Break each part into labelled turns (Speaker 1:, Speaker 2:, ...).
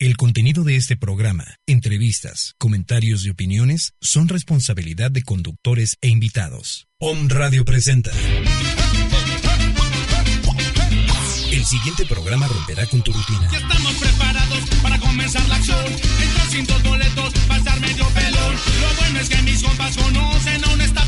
Speaker 1: El contenido de este programa, entrevistas, comentarios y opiniones son responsabilidad de conductores e invitados. Om Radio presenta. El siguiente programa romperá con tu rutina.
Speaker 2: Ya estamos preparados para comenzar la acción. Entrar sin dos boletos, pasar medio pelón. Lo bueno es que mis compas conocen a un staff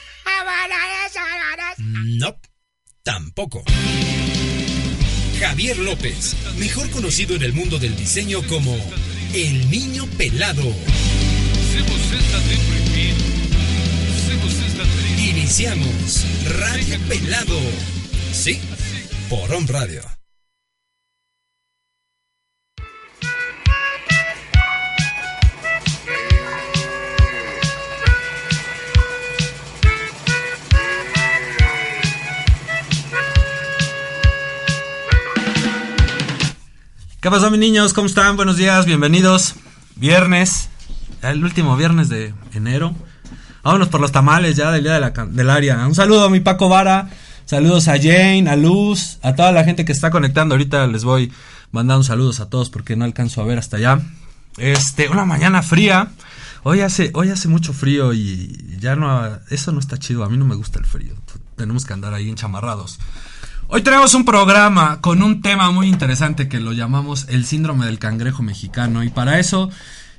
Speaker 1: No, tampoco. Javier López, mejor conocido en el mundo del diseño como el niño pelado. Iniciamos Radio Pelado. Sí, por On Radio.
Speaker 3: ¿Qué pasó, mis niños? ¿Cómo están? Buenos días, bienvenidos. Viernes, el último viernes de enero. Vámonos por los tamales ya del día de la can- del área. Un saludo a mi Paco Vara. Saludos a Jane, a Luz, a toda la gente que está conectando. Ahorita les voy mandando saludos a todos porque no alcanzo a ver hasta allá. Este, una mañana fría. Hoy hace, hoy hace mucho frío y ya no, eso no está chido. A mí no me gusta el frío. Tenemos que andar ahí enchamarrados. Hoy tenemos un programa con un tema muy interesante que lo llamamos el síndrome del cangrejo mexicano y para eso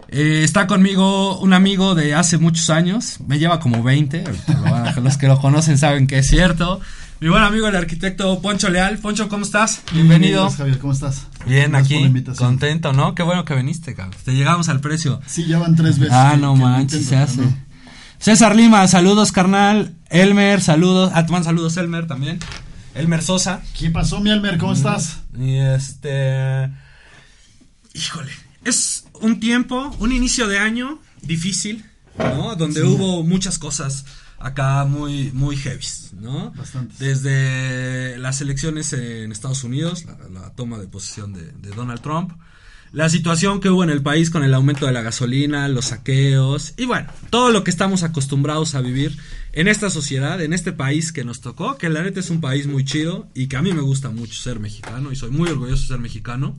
Speaker 3: eh, está conmigo un amigo de hace muchos años, me lleva como 20, ahorita lo van a- los que lo conocen saben que es cierto. Mi buen amigo el arquitecto Poncho Leal. Poncho, ¿cómo estás? Bienvenido.
Speaker 4: Gracias, Javier, ¿cómo estás?
Speaker 3: Bien, aquí, contento, ¿no? Qué bueno que viniste, cabrón. Te llegamos al precio.
Speaker 4: Sí, ya van tres veces.
Speaker 3: Ah,
Speaker 4: que-
Speaker 3: no
Speaker 4: que
Speaker 3: manches, se hace.
Speaker 4: ¿no?
Speaker 3: César Lima, saludos, carnal. Elmer, saludos. Ah, te saludos, Elmer también. Elmer Sosa.
Speaker 4: ¿Qué pasó, mi Elmer? ¿Cómo estás?
Speaker 3: Y este. Híjole. Es un tiempo, un inicio de año difícil, ¿no? Donde hubo muchas cosas acá muy, muy heavy, ¿no?
Speaker 4: Bastantes.
Speaker 3: Desde las elecciones en Estados Unidos, la, la toma de posesión de, de Donald Trump, la situación que hubo en el país con el aumento de la gasolina, los saqueos y bueno, todo lo que estamos acostumbrados a vivir en esta sociedad, en este país que nos tocó, que la neta es un país muy chido y que a mí me gusta mucho ser mexicano y soy muy orgulloso de ser mexicano.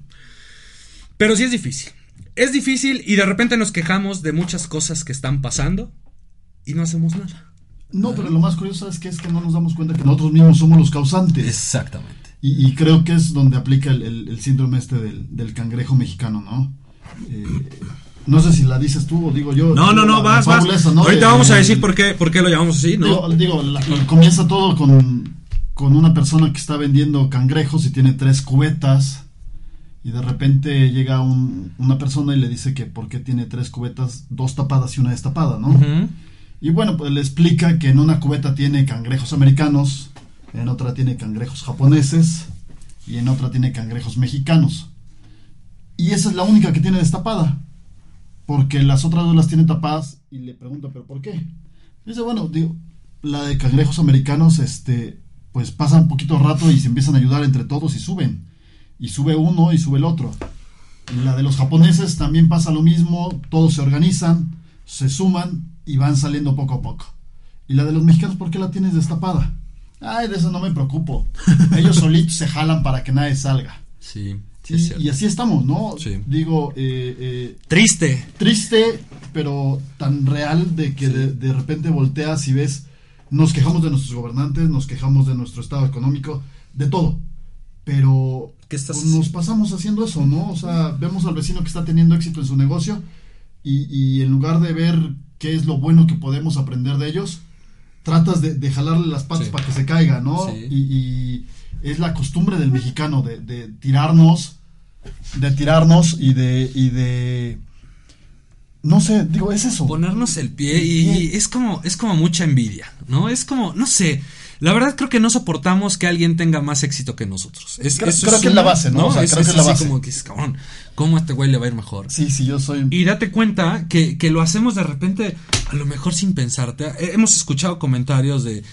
Speaker 3: Pero sí es difícil. Es difícil y de repente nos quejamos de muchas cosas que están pasando y no hacemos nada.
Speaker 4: No, pero lo más curioso es que es que no nos damos cuenta que nosotros mismos somos los causantes.
Speaker 3: Exactamente.
Speaker 4: Y, y creo que es donde aplica el, el- el síndrome este del, del cangrejo mexicano, ¿no? Eh, no sé si la dices tú o digo yo.
Speaker 3: No, no, no,
Speaker 4: la
Speaker 3: vas, vas.
Speaker 4: esa, ¿no?
Speaker 3: Ahorita vamos a
Speaker 4: de-
Speaker 3: decir por qué, por qué lo llamamos así, ¿no?
Speaker 4: Digo, digo, la- comienza todo con, con una persona que está vendiendo cangrejos y tiene tres cubetas. Y de repente llega un- una persona y le dice que por qué tiene tres cubetas, dos tapadas y una destapada, ¿no? Y bueno, pues le explica que en una cubeta tiene cangrejos americanos, en otra tiene cangrejos japoneses y en otra tiene cangrejos mexicanos. Y esa es la única que tiene destapada, porque las otras dos las tiene tapadas y le pregunta, ¿pero por qué? Dice, bueno, digo, la de cangrejos americanos, este, pues pasa un poquito rato y se empiezan a ayudar entre todos y suben. Y sube uno y sube el otro. Y la de los japoneses también pasa lo mismo, todos se organizan, se suman y van saliendo poco a poco. Y la de los mexicanos, ¿por qué la tienes destapada? Ay, de eso no me preocupo. Ellos solitos se jalan para que nadie salga.
Speaker 3: Sí, sí,
Speaker 4: Y,
Speaker 3: es cierto.
Speaker 4: y así estamos, ¿no?
Speaker 3: Sí.
Speaker 4: Digo, eh, eh,
Speaker 3: Triste.
Speaker 4: triste, pero tan real de que de, de repente volteas y ves, nos quejamos de nuestros gobernantes, nos quejamos de nuestro estado económico, de todo. Pero
Speaker 3: ¿Qué estás
Speaker 4: pues nos pasamos haciendo eso, ¿no? O sea, vemos al vecino que está teniendo éxito en su negocio y, y en lugar de ver qué es lo bueno que podemos aprender de ellos, tratas de, de jalarle las patas
Speaker 3: Sí.
Speaker 4: para que se caiga, ¿no?
Speaker 3: Sí.
Speaker 4: Y, y es la costumbre del mexicano de, de tirarnos, de tirarnos y de, y de, no sé, digo, es eso.
Speaker 3: ponernos el pie y, y es como es como mucha envidia, ¿no? Es como no sé. La verdad creo que no soportamos que alguien tenga más éxito que nosotros. Es,
Speaker 4: Creo- que es la base, ¿no? O sea, creo que es la
Speaker 3: así
Speaker 4: base.
Speaker 3: como que es cabrón, ¿cómo a este güey le va a ir mejor?
Speaker 4: Sí, sí, yo soy...
Speaker 3: Y date cuenta que, que lo hacemos de repente, a lo mejor sin pensarte. Hemos escuchado comentarios de.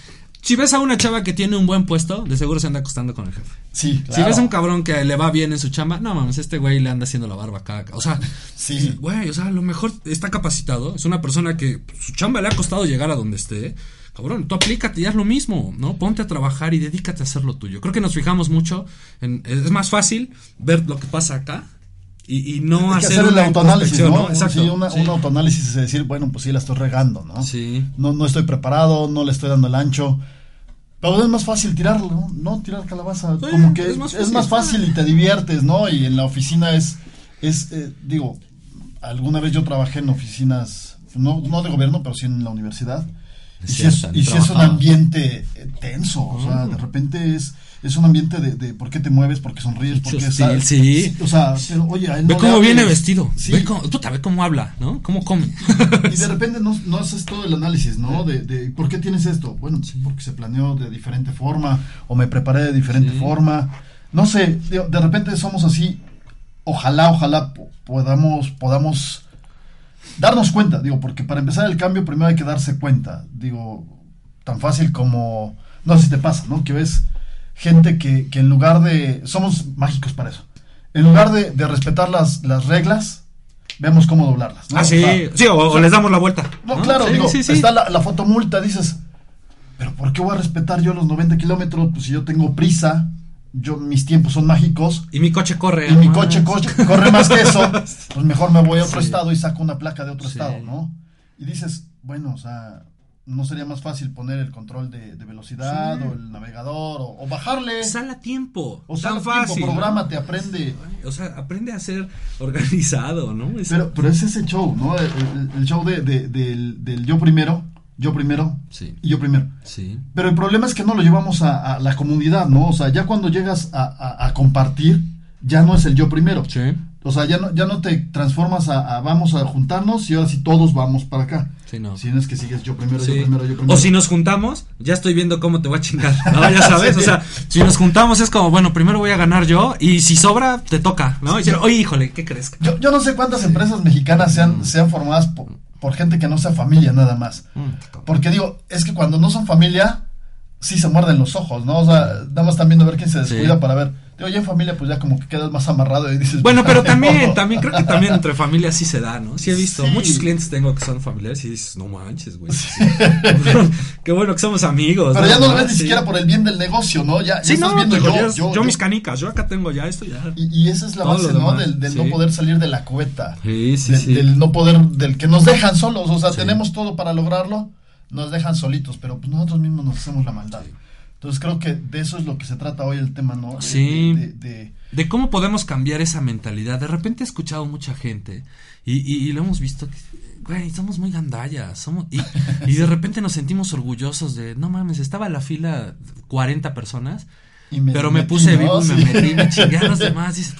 Speaker 3: Si ves a una chava que tiene un buen puesto, de seguro se anda acostando con el jefe.
Speaker 4: Sí,
Speaker 3: Si ves a un cabrón que le va bien en su chamba, no mames, este güey le anda haciendo la barba acá. O sea,
Speaker 4: Sí.
Speaker 3: güey, o sea, a lo mejor está capacitado. Es una persona que su chamba le ha costado llegar a donde esté. Cabrón, tú aplícate y haz lo mismo, ¿no? Ponte a trabajar y dedícate a hacer lo tuyo. Creo que nos fijamos mucho en. Es más fácil ver lo que pasa acá y, y no hacer,
Speaker 4: hacer el
Speaker 3: una
Speaker 4: autoanálisis, ¿no?
Speaker 3: Exacto.
Speaker 4: Sí, una-
Speaker 3: sí.
Speaker 4: un autoanálisis es decir, bueno, pues sí la estoy regando, ¿no?
Speaker 3: Sí.
Speaker 4: No, no estoy preparado, no le estoy dando el ancho. Pero es más fácil tirarlo, ¿no? No tirar calabaza.
Speaker 3: Sí,
Speaker 4: como que
Speaker 3: es
Speaker 4: es
Speaker 3: más
Speaker 4: más,
Speaker 3: fácil.
Speaker 4: fácil y te diviertes, ¿no? Y en la oficina es, es eh, digo, alguna vez yo trabajé en oficinas, no, no de gobierno, pero sí en la universidad. Y si es, y si es un ambiente tenso, o sea, de repente es, es un ambiente de, de por qué te mueves, por qué sonríes, por qué sal-
Speaker 3: sí.
Speaker 4: O sea, pero oye,
Speaker 3: Ve
Speaker 4: no le
Speaker 3: cómo viene vestido.
Speaker 4: Sí.
Speaker 3: Ve cómo, puta, ve cómo habla, ¿no? Cómo come.
Speaker 4: Y de repente no, no haces todo el análisis, ¿no? De, de ¿por qué tienes esto? Bueno, porque se planeó de diferente forma o me preparé de diferente
Speaker 3: Sí.
Speaker 4: forma. No sé, digo, de repente somos así. Ojalá, ojalá po- podamos, podamos darnos cuenta, digo, porque para empezar el cambio primero hay que darse cuenta. Digo, tan fácil como, no sé si te pasa, ¿no? Que ves gente que, que en lugar de, somos mágicos para eso. En lugar de, de respetar las, las reglas, vemos cómo doblarlas. ¿no?
Speaker 3: Ah,
Speaker 4: O
Speaker 3: sí.
Speaker 4: sea,
Speaker 3: Sí, o, o les damos la vuelta.
Speaker 4: no, claro,
Speaker 3: Sí,
Speaker 4: digo,
Speaker 3: sí, sí.
Speaker 4: está la, la fotomulta, dices, pero ¿por qué voy a respetar yo los 90 kilómetros? Pues si yo tengo prisa, yo mis tiempos son mágicos,
Speaker 3: Y mi coche corre.
Speaker 4: y mi coche, coche- corre más que eso, pues mejor me voy a otro estado y saco una placa de otro estado, ¿no? Y dices, bueno, o sea, ¿no sería más fácil poner el control de, de velocidad
Speaker 3: Sí.
Speaker 4: o el navegador o, o bajarle?
Speaker 3: Sal a tiempo.
Speaker 4: O sea,
Speaker 3: tan fácil. ¿no?
Speaker 4: prográmate, aprende.
Speaker 3: O sea, aprende a ser organizado, ¿no? Es-
Speaker 4: Pero, pero es ese show, ¿no? El, el- el show de, de- del, del yo primero, yo primero
Speaker 3: Sí.
Speaker 4: y yo primero.
Speaker 3: Sí.
Speaker 4: Pero el problema es que no lo llevamos a, a la comunidad, ¿no? O sea, ya cuando llegas a, a- a compartir, ya no es el yo primero.
Speaker 3: Sí.
Speaker 4: O sea, ya no, ya no te transformas a, a vamos a juntarnos y ahora sí todos vamos para acá.
Speaker 3: Sí, no.
Speaker 4: Si no es que sigues yo primero,
Speaker 3: Sí.
Speaker 4: yo primero, yo primero.
Speaker 3: O si nos juntamos, ya estoy viendo cómo te voy a chingar. ¿no? Ya sabes, o sea, si nos juntamos es como, bueno, primero voy a ganar yo y si sobra, te toca, ¿no? Y decir, oye, híjole, ¿qué crees?
Speaker 4: yo, yo no sé cuántas empresas mexicanas sean, sean formadas por, por gente que no sea familia nada más.
Speaker 3: Mm,
Speaker 4: Porque digo, es que cuando no son familia, sí se muerden los ojos, ¿no? O sea, nada más están viendo a ver quién se descuida
Speaker 3: Sí.
Speaker 4: para ver. Ya en familia, pues ya como que quedas más amarrado y dices.
Speaker 3: Bueno, pero también,
Speaker 4: no.
Speaker 3: también creo que también entre familias sí se da, ¿no? Sí he visto,
Speaker 4: Sí.
Speaker 3: muchos clientes tengo que son familiares y dices, no manches, güey. Qué bueno que somos amigos.
Speaker 4: Pero ya no lo ves ni siquiera por el bien del negocio, ¿no? Ya, ya
Speaker 3: Sí,
Speaker 4: estás
Speaker 3: no,
Speaker 4: viendo yo, yo,
Speaker 3: es- yo
Speaker 4: yo.
Speaker 3: mis canicas, yo acá tengo ya esto ya.
Speaker 4: Y, y esa es la
Speaker 3: Todo
Speaker 4: base, ¿no? Del, del no poder salir de la cubeta.
Speaker 3: Sí, sí,
Speaker 4: Del,
Speaker 3: sí.
Speaker 4: del no poder, del que nos dejan solos. O sea, tenemos todo para lograrlo, nos dejan solitos, pero pues nosotros mismos nos hacemos la maldad. Entonces creo que de eso es lo que se trata hoy el tema, ¿no?
Speaker 3: Sí.
Speaker 4: de- de- de-
Speaker 3: de cómo podemos cambiar esa mentalidad. De repente he escuchado mucha gente y, y- y lo hemos visto güey, somos muy gandallas, somos y, y de repente nos sentimos orgullosos de, no mames, estaba la fila 40 personas,
Speaker 4: y me
Speaker 3: pero me puse vivo y me
Speaker 4: Sí.
Speaker 3: metí, me chingué a los demás.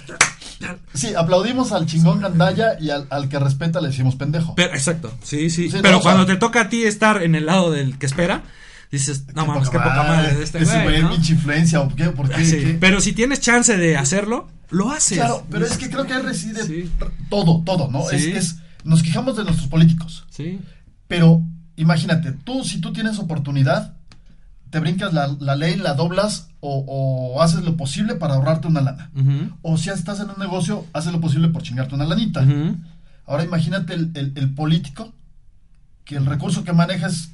Speaker 4: Sí, aplaudimos al chingón gandalla y al, al que respeta le decimos pendejo.
Speaker 3: pero, exacto, sí, sí.
Speaker 4: Sí, no,
Speaker 3: pero
Speaker 4: o sea-
Speaker 3: cuando te toca a ti estar en el lado del que espera, dices, no mames, qué poca madre de este
Speaker 4: Ese
Speaker 3: güey, ¿no?
Speaker 4: pinche influencia, ¿o qué? ¿Por qué?
Speaker 3: Sí,
Speaker 4: ¿Qué?
Speaker 3: Pero si tienes chance de hacerlo, lo haces.
Speaker 4: Claro, pero es que creo que ahí reside
Speaker 3: Sí.
Speaker 4: todo, todo, ¿no?
Speaker 3: Sí.
Speaker 4: Es, es, nos quejamos de nuestros políticos,
Speaker 3: Sí.
Speaker 4: pero imagínate, tú si tú tienes oportunidad, te brincas la, la ley, la doblas o, o haces lo posible para ahorrarte una lana. O si estás en un negocio, haces lo posible por chingarte una lanita. Ahora imagínate el, el- el político, que el recurso que maneja es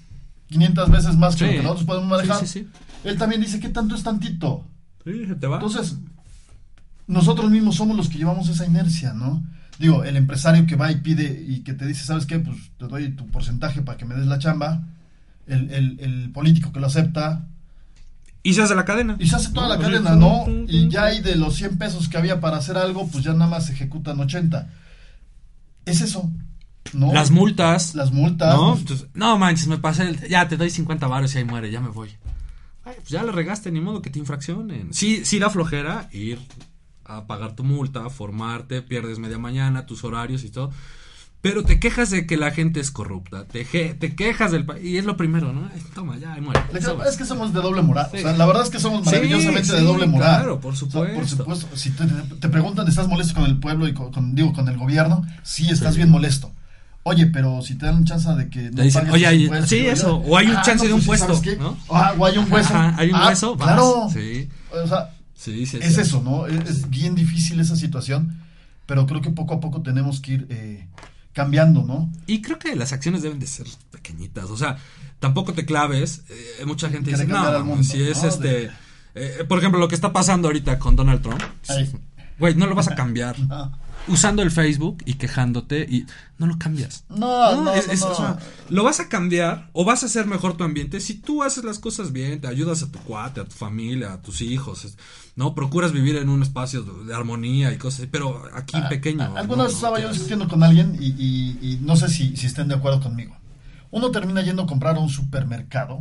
Speaker 4: 500 veces más que
Speaker 3: Sí.
Speaker 4: lo que nosotros podemos manejar.
Speaker 3: Sí.
Speaker 4: Él también dice, ¿qué tanto es tantito?
Speaker 3: Te va.
Speaker 4: Entonces, nosotros mismos somos los que llevamos esa inercia, ¿no? Digo, el empresario que va y pide y que te dice, ¿sabes qué? Pues te doy tu porcentaje para que me des la chamba. El, el- el político que lo acepta.
Speaker 3: Y se hace la cadena.
Speaker 4: Y se hace toda la
Speaker 3: No,
Speaker 4: cadena, ¿no? Y ya hay de los 100 pesos que había para hacer algo, pues ya nada más se ejecutan 80. Es eso, ¿no?
Speaker 3: Las multas.
Speaker 4: Las multas.
Speaker 3: ¿No? Entonces, no manches, me pasé el- Ya te doy 50 baros y ahí muere, ya me voy. Ay, pues ya le regaste, ni modo que te infraccionen. Sí, sí da flojera ir a pagar tu multa, formarte, pierdes media mañana, tus horarios y todo. Pero te quejas de que la gente es corrupta, te, te quejas del país. Y es lo primero, ¿no? Toma, ya, ahí muere.
Speaker 4: Es que somos de doble moral.
Speaker 3: Sí.
Speaker 4: O sea, la verdad es que somos
Speaker 3: Sí,
Speaker 4: maravillosamente de doble moral.
Speaker 3: claro, por
Speaker 4: O sea,
Speaker 3: supuesto.
Speaker 4: por supuesto. Si te, te preguntan, ¿estás molesto con el pueblo y con, con- digo, con el gobierno? Sí, estás bien molesto. Oye, pero si te dan chance de que
Speaker 3: Te dicen, oye, hay-
Speaker 4: impuestos,
Speaker 3: sí, eso, o hay un chance de un
Speaker 4: pues sí, ¿sabes
Speaker 3: puesto? ¿no?
Speaker 4: Ah, o hay un hueso.
Speaker 3: Ajá, hay un
Speaker 4: Ah,
Speaker 3: hueso, vas.
Speaker 4: Claro.
Speaker 3: Sí.
Speaker 4: O sea,
Speaker 3: Sí, sí,
Speaker 4: es eso, ¿no? Es, es bien difícil esa situación, pero creo que poco a poco tenemos que ir eh, cambiando, ¿no?
Speaker 3: Y creo que las acciones deben de ser pequeñitas. O sea, tampoco te claves. Eh, mucha gente
Speaker 4: Quiere
Speaker 3: dice, no,
Speaker 4: al mundo,
Speaker 3: si es
Speaker 4: ¿no?
Speaker 3: este...
Speaker 4: De-
Speaker 3: eh, por ejemplo, lo que está pasando ahorita con Donald Trump. Güey, no lo vas a cambiar.
Speaker 4: Ah.
Speaker 3: Usando el Facebook y quejándote y no lo cambias.
Speaker 4: No, no,
Speaker 3: es-
Speaker 4: no,
Speaker 3: es-
Speaker 4: no.
Speaker 3: o sea, lo vas a cambiar o vas a hacer mejor tu ambiente si tú haces las cosas bien, te ayudas a tu cuate, a tu familia, a tus hijos, no procuras vivir en un espacio de, armonía y cosas, pero aquí pequeño.
Speaker 4: Ah, Alguna vez estaba yo discutiendo con alguien y, y- y no sé si, si estén de acuerdo conmigo. Uno termina yendo a comprar a un supermercado.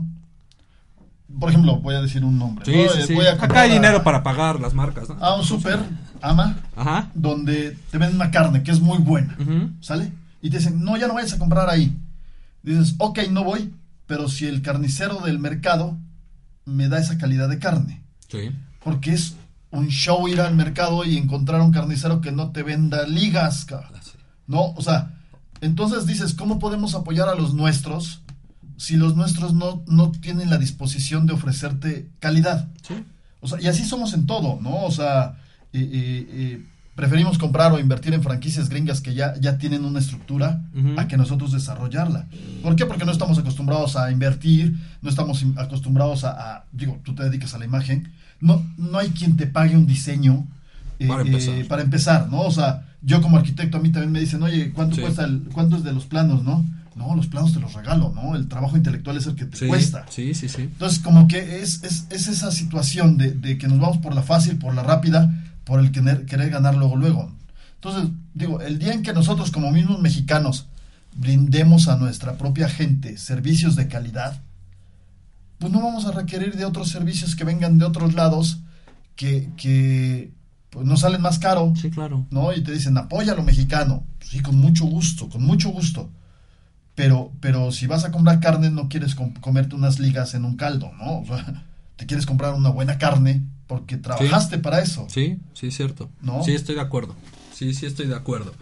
Speaker 4: Por ejemplo, voy a decir un nombre.
Speaker 3: Sí,
Speaker 4: ¿no?
Speaker 3: sí,
Speaker 4: Eh,
Speaker 3: sí.
Speaker 4: voy a
Speaker 3: Acá hay
Speaker 4: a-
Speaker 3: dinero para pagar las marcas, ¿no?
Speaker 4: A un super, ama,
Speaker 3: Ajá.
Speaker 4: donde te venden una carne que es muy buena. ¿Sale? Y te dicen, no, ya no vayas a comprar ahí. Dices, ok, no voy, pero si el carnicero del mercado me da esa calidad de carne.
Speaker 3: Sí.
Speaker 4: Porque es un show ir al mercado y encontrar un carnicero que no te venda ligas, cabrón. ¿No? O sea, entonces dices, ¿cómo podemos apoyar a los nuestros si los nuestros no, no tienen la disposición de ofrecerte calidad?
Speaker 3: Sí.
Speaker 4: O sea, y así somos en todo, ¿no? O sea, eh, preferimos comprar o invertir en franquicias gringas que ya, ya tienen una estructura a que nosotros desarrollarla. ¿Por qué? Porque no estamos acostumbrados a invertir, no estamos acostumbrados a, a- digo, tú te dedicas a la imagen, no, no hay quien te pague un diseño eh,
Speaker 3: Para empezar.
Speaker 4: eh, para empezar, ¿no? O sea, yo como arquitecto a mí también me dicen, oye, ¿cuánto
Speaker 3: Sí.
Speaker 4: cuesta el, cuánto es de los planos, no? No, los planos te los regalo, ¿no? El trabajo intelectual es el que te
Speaker 3: Sí,
Speaker 4: cuesta.
Speaker 3: sí, sí, sí.
Speaker 4: Entonces, como que es, es, es esa situación de, de que nos vamos por la fácil, por la rápida, por el querer, querer ganar luego, luego. Entonces, digo, el día en que nosotros como mismos mexicanos brindemos a nuestra propia gente servicios de calidad, pues no vamos a requerir de otros servicios que vengan de otros lados que, que pues, nos salen más caro,
Speaker 3: Sí, claro.
Speaker 4: ¿no? Y te dicen, apoya a lo mexicano. Sí, con mucho gusto, con mucho gusto. Pero, pero si vas a comprar carne, no quieres com- comerte unas ligas en un caldo, ¿no? O sea, te quieres comprar una buena carne porque trabajaste para eso.
Speaker 3: Sí, sí, cierto.
Speaker 4: ¿No?
Speaker 3: Sí, estoy de acuerdo. Sí, sí, estoy de acuerdo.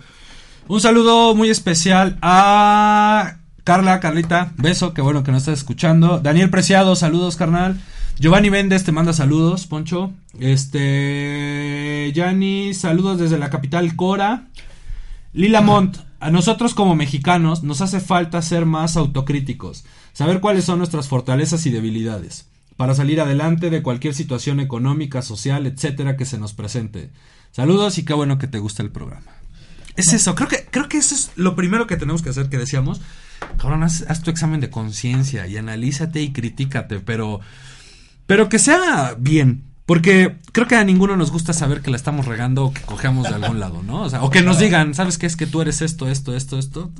Speaker 3: Un saludo muy especial a Carla, Carlita, beso, qué bueno que nos estás escuchando. Daniel Preciado, saludos, carnal. Giovanni Méndez te manda saludos, Poncho. Este, Yanni, saludos desde la capital Cora. Lila Mont, a nosotros como mexicanos nos hace falta ser más autocríticos, saber cuáles son nuestras fortalezas y debilidades, para salir adelante de cualquier situación económica, social, etcétera que se nos presente. Saludos y qué bueno que te gusta el programa. Es eso, creo que, creo que eso es lo primero que tenemos que hacer, que decíamos, cabrón, haz, haz tu examen de conciencia y analízate y critícate, pero, pero que sea bien. Porque creo que a ninguno nos gusta saber que la estamos regando o que cogemos de algún lado, ¿no? O sea, o que nos digan, ¿sabes qué? Es que tú eres esto, esto, esto, esto.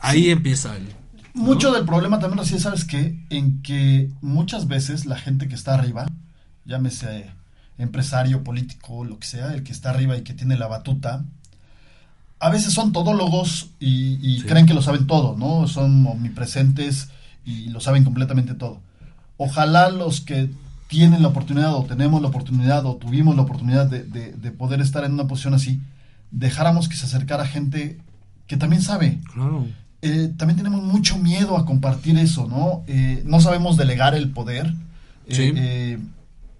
Speaker 3: Ahí empieza el...
Speaker 4: Mucho del problema también reside, ¿sabes qué? En que muchas veces la gente que está arriba, llámese empresario, político, lo que sea, el que está arriba y que tiene la batuta, a veces son todólogos y, y
Speaker 3: Sí.
Speaker 4: creen que lo saben todo, ¿no? Son omnipresentes y lo saben completamente todo. Ojalá los que tienen la oportunidad o tenemos la oportunidad o tuvimos la oportunidad de, de- de poder estar en una posición así, dejáramos que se acercara gente que también sabe,
Speaker 3: Claro.
Speaker 4: Eh, también tenemos mucho miedo a compartir eso, ¿no? Eh, no sabemos delegar el poder. Eh,
Speaker 3: Sí.
Speaker 4: eh,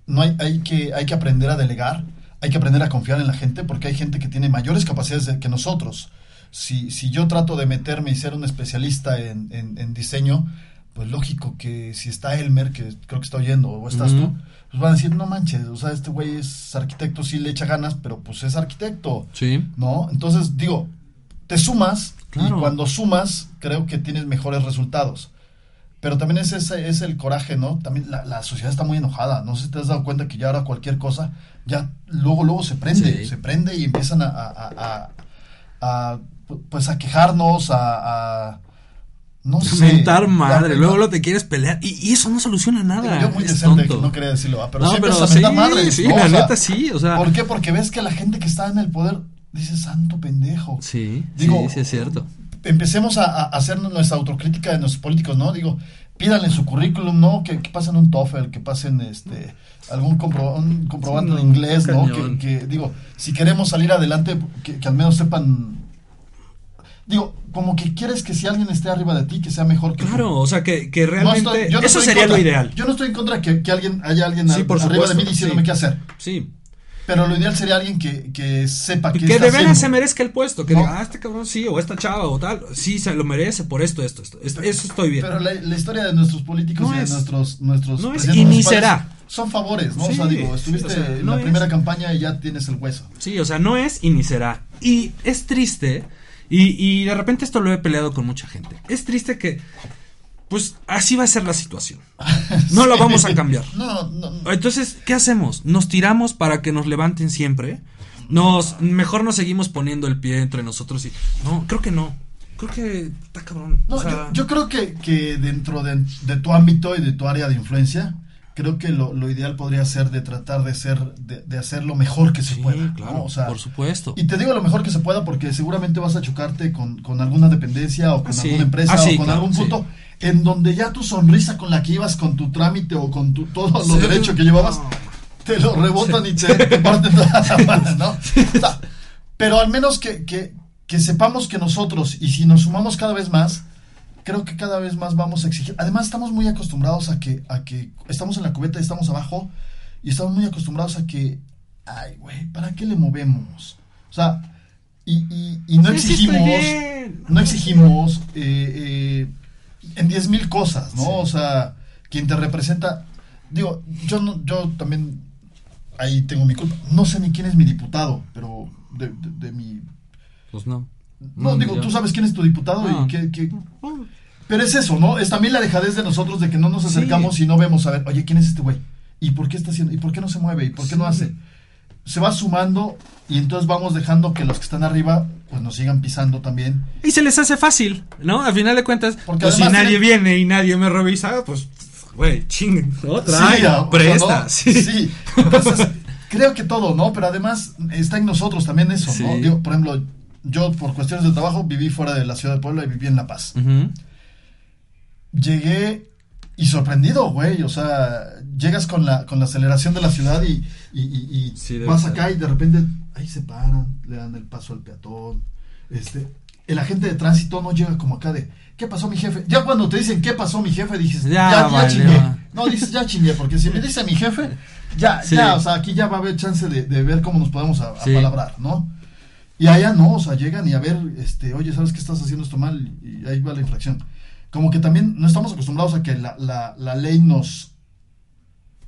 Speaker 4: no hay, hay, que, hay que aprender a delegar, hay que aprender a confiar en la gente porque hay gente que tiene mayores capacidades de- que nosotros. Si, si yo trato de meterme y ser un especialista en, en- en diseño, pues lógico que si está Elmer, que creo que está oyendo, o estás
Speaker 3: Ujú.
Speaker 4: tú, pues van a decir, no manches, o sea, este güey es arquitecto, sí le echa ganas, pero pues es arquitecto.
Speaker 3: Sí.
Speaker 4: ¿no? Entonces, digo, te sumas
Speaker 3: Claro.
Speaker 4: y cuando sumas, creo que tienes mejores resultados. Pero también es, ese, es el coraje, ¿no? También la, la sociedad está muy enojada. No sé si te has dado cuenta que ya ahora cualquier cosa, ya luego, luego se prende.
Speaker 3: Sí.
Speaker 4: Se prende y empiezan a, a- a- pues a quejarnos, a... no sé.
Speaker 3: Mentar madre,
Speaker 4: Ya,
Speaker 3: luego
Speaker 4: no-
Speaker 3: lo te quieres pelear. Y, y eso no soluciona nada.
Speaker 4: yo muy
Speaker 3: es
Speaker 4: decente,
Speaker 3: tonto.
Speaker 4: no quería decirlo, pero
Speaker 3: No,
Speaker 4: sí
Speaker 3: pero
Speaker 4: mentar
Speaker 3: sí,
Speaker 4: madres,
Speaker 3: sí,
Speaker 4: ¿no?
Speaker 3: la
Speaker 4: O sea,
Speaker 3: neta sí, o sea.
Speaker 4: ¿Por qué? Porque ves que la gente que está en el poder dice santo pendejo.
Speaker 3: Sí,
Speaker 4: Digo,
Speaker 3: sí, sí es cierto.
Speaker 4: empecemos a, a hacer nuestra autocrítica de nuestros políticos, ¿no? Digo, pídanle su currículum, ¿no? Que, que pasen un TOEFL, que pasen este algún compro- un comprobante
Speaker 3: Sí,
Speaker 4: de inglés, ¿no? Que, que, digo, si queremos salir adelante, que, que al menos sepan. Digo, como que quieres que si alguien esté arriba de ti, que sea mejor que tú.
Speaker 3: Claro, o sea, que,
Speaker 4: No
Speaker 3: realmente.
Speaker 4: estoy- no
Speaker 3: eso sería lo ideal.
Speaker 4: Yo no estoy en contra que, que alguien haya alguien
Speaker 3: Sí,
Speaker 4: a-
Speaker 3: por
Speaker 4: arriba de mí diciéndome
Speaker 3: sí.
Speaker 4: qué hacer.
Speaker 3: Sí.
Speaker 4: Pero lo ideal sería alguien que, que sepa
Speaker 3: que
Speaker 4: está
Speaker 3: de veras se merezca el puesto. Que
Speaker 4: No.
Speaker 3: diga, ah, este cabrón sí, o esta chava, o tal. Sí, se lo merece por esto, esto, esto. Es- Eso estoy bien.
Speaker 4: Pero la, la historia de nuestros políticos
Speaker 3: No
Speaker 4: y de
Speaker 3: es.
Speaker 4: nuestros, nuestros
Speaker 3: No es, y ni será.
Speaker 4: Son favores, ¿no?
Speaker 3: Sí,
Speaker 4: o sea, digo, estuviste
Speaker 3: o sea,
Speaker 4: en
Speaker 3: no
Speaker 4: la
Speaker 3: es.
Speaker 4: primera campaña y ya tienes el hueso.
Speaker 3: Sí, o sea, no es y ni será. Y es triste, y, y de repente esto lo he peleado con mucha gente. Es triste que, pues, así va a ser la situación. No la vamos a cambiar.
Speaker 4: No, no, no.
Speaker 3: Entonces, ¿qué hacemos? ¿Nos tiramos para que nos levanten siempre? Nos, mejor nos seguimos poniendo el pie entre nosotros y. No, creo que no. Creo que está cabrón.
Speaker 4: No,
Speaker 3: o sea,
Speaker 4: yo, yo creo que, que dentro de, de tu ámbito y de tu área de influencia, creo que lo, lo ideal podría ser de tratar de ser, de, de hacer lo mejor que se
Speaker 3: sí,
Speaker 4: pueda.
Speaker 3: claro,
Speaker 4: O sea,
Speaker 3: por supuesto.
Speaker 4: Y te digo lo mejor que se pueda porque seguramente vas a chocarte con, con alguna dependencia o con
Speaker 3: Ah, sí.
Speaker 4: alguna empresa
Speaker 3: Ah, sí,
Speaker 4: o con
Speaker 3: claro,
Speaker 4: algún punto en donde ya tu sonrisa con la que ibas con tu trámite o con tu, todos los
Speaker 3: Sí.
Speaker 4: derechos que llevabas, te lo rebotan y te, te parten toda la madre, ¿no? O sea, pero al menos que, que, que sepamos que nosotros, y si nos sumamos cada vez más, creo que cada vez más vamos a exigir. Además, estamos muy acostumbrados a que, a que estamos en la cubeta y estamos abajo, y estamos muy acostumbrados a que, ay, güey, ¿para qué le movemos? O sea, y, y, y no
Speaker 3: Sí, sí, estoy
Speaker 4: exigimos, no exigimos eh, eh, en diez mil cosas, ¿no?
Speaker 3: Sí.
Speaker 4: O sea, quien te representa, digo, yo no, yo también ahí tengo mi culpa. No sé ni quién es mi diputado, pero de, de- de mi
Speaker 3: Pues no.
Speaker 4: no,
Speaker 3: No,
Speaker 4: digo,
Speaker 3: yo-
Speaker 4: tú sabes quién es tu diputado
Speaker 3: No.
Speaker 4: y qué, qué- Pero es eso, ¿no? Es también la dejadez de nosotros de que no nos
Speaker 3: Sí.
Speaker 4: acercamos y no vemos a ver, oye, ¿quién es este güey? ¿Y por qué está haciendo? ¿Y por qué no se mueve? ¿Y por qué no hace? Se va sumando y entonces vamos dejando que los que están arriba pues nos sigan pisando también.
Speaker 3: Y se les hace fácil, ¿no? Al final de cuentas,
Speaker 4: Porque
Speaker 3: pues si nadie viene y nadie me revisa, pues, güey, ching, ¿no?
Speaker 4: Sí, o
Speaker 3: presta,
Speaker 4: sea, ¿no?
Speaker 3: sí.
Speaker 4: Sí. Entonces, creo que todo, ¿no? Pero además está en nosotros también eso, ¿no? Digo, por ejemplo, yo por cuestiones de trabajo viví fuera de la ciudad de Puebla y viví en La Paz. Llegué y sorprendido, güey. O sea, llegas con la, con la aceleración de la ciudad y, y, y- y
Speaker 3: Sí, debe
Speaker 4: vas
Speaker 3: ser.
Speaker 4: acá y de repente ahí se paran, le dan el paso al peatón. Este, el agente de tránsito no llega como acá de, ¿qué pasó mi jefe? Ya cuando te dicen, ¿qué pasó mi jefe? Dices,
Speaker 3: Ya,
Speaker 4: ya, chingué.
Speaker 3: va.
Speaker 4: No, dices, ya chingué, porque si me dice mi jefe, ya,
Speaker 3: Sí.
Speaker 4: ya, o sea, aquí ya va a haber chance de, de ver cómo nos podemos a,
Speaker 3: Sí.
Speaker 4: apalabrar, ¿no? Y allá no, o sea, llegan y a ver, este, oye, ¿sabes que estás haciendo esto mal? Y ahí va la infracción. Como que también no estamos acostumbrados a que la, la, la ley nos,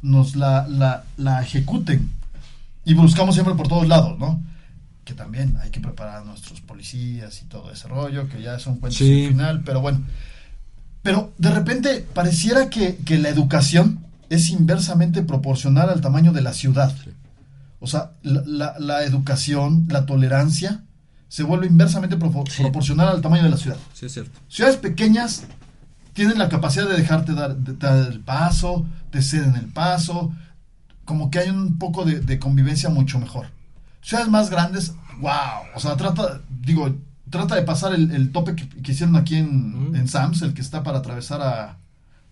Speaker 4: nos la, la, la ejecuten. Y buscamos siempre por todos lados, ¿no? Que también hay que preparar a nuestros policías y todo ese rollo, que ya son cuentos
Speaker 3: Sí.
Speaker 4: al final, pero bueno. Pero de repente pareciera que, que la educación es inversamente proporcional al tamaño de la ciudad. O sea, la, la- la educación, la tolerancia, se vuelve inversamente
Speaker 3: Sí.
Speaker 4: proporcional al tamaño de la ciudad.
Speaker 3: Sí, es cierto.
Speaker 4: Ciudades pequeñas tienen la capacidad de dejarte dar, de- dar el paso, te ceden el paso, como que hay un poco de, de convivencia mucho mejor. Ciudades más grandes, wow, o sea, trata, digo, trata de pasar el, el tope que, que hicieron aquí en,
Speaker 3: Mm.
Speaker 4: en Sams, el que está para atravesar a,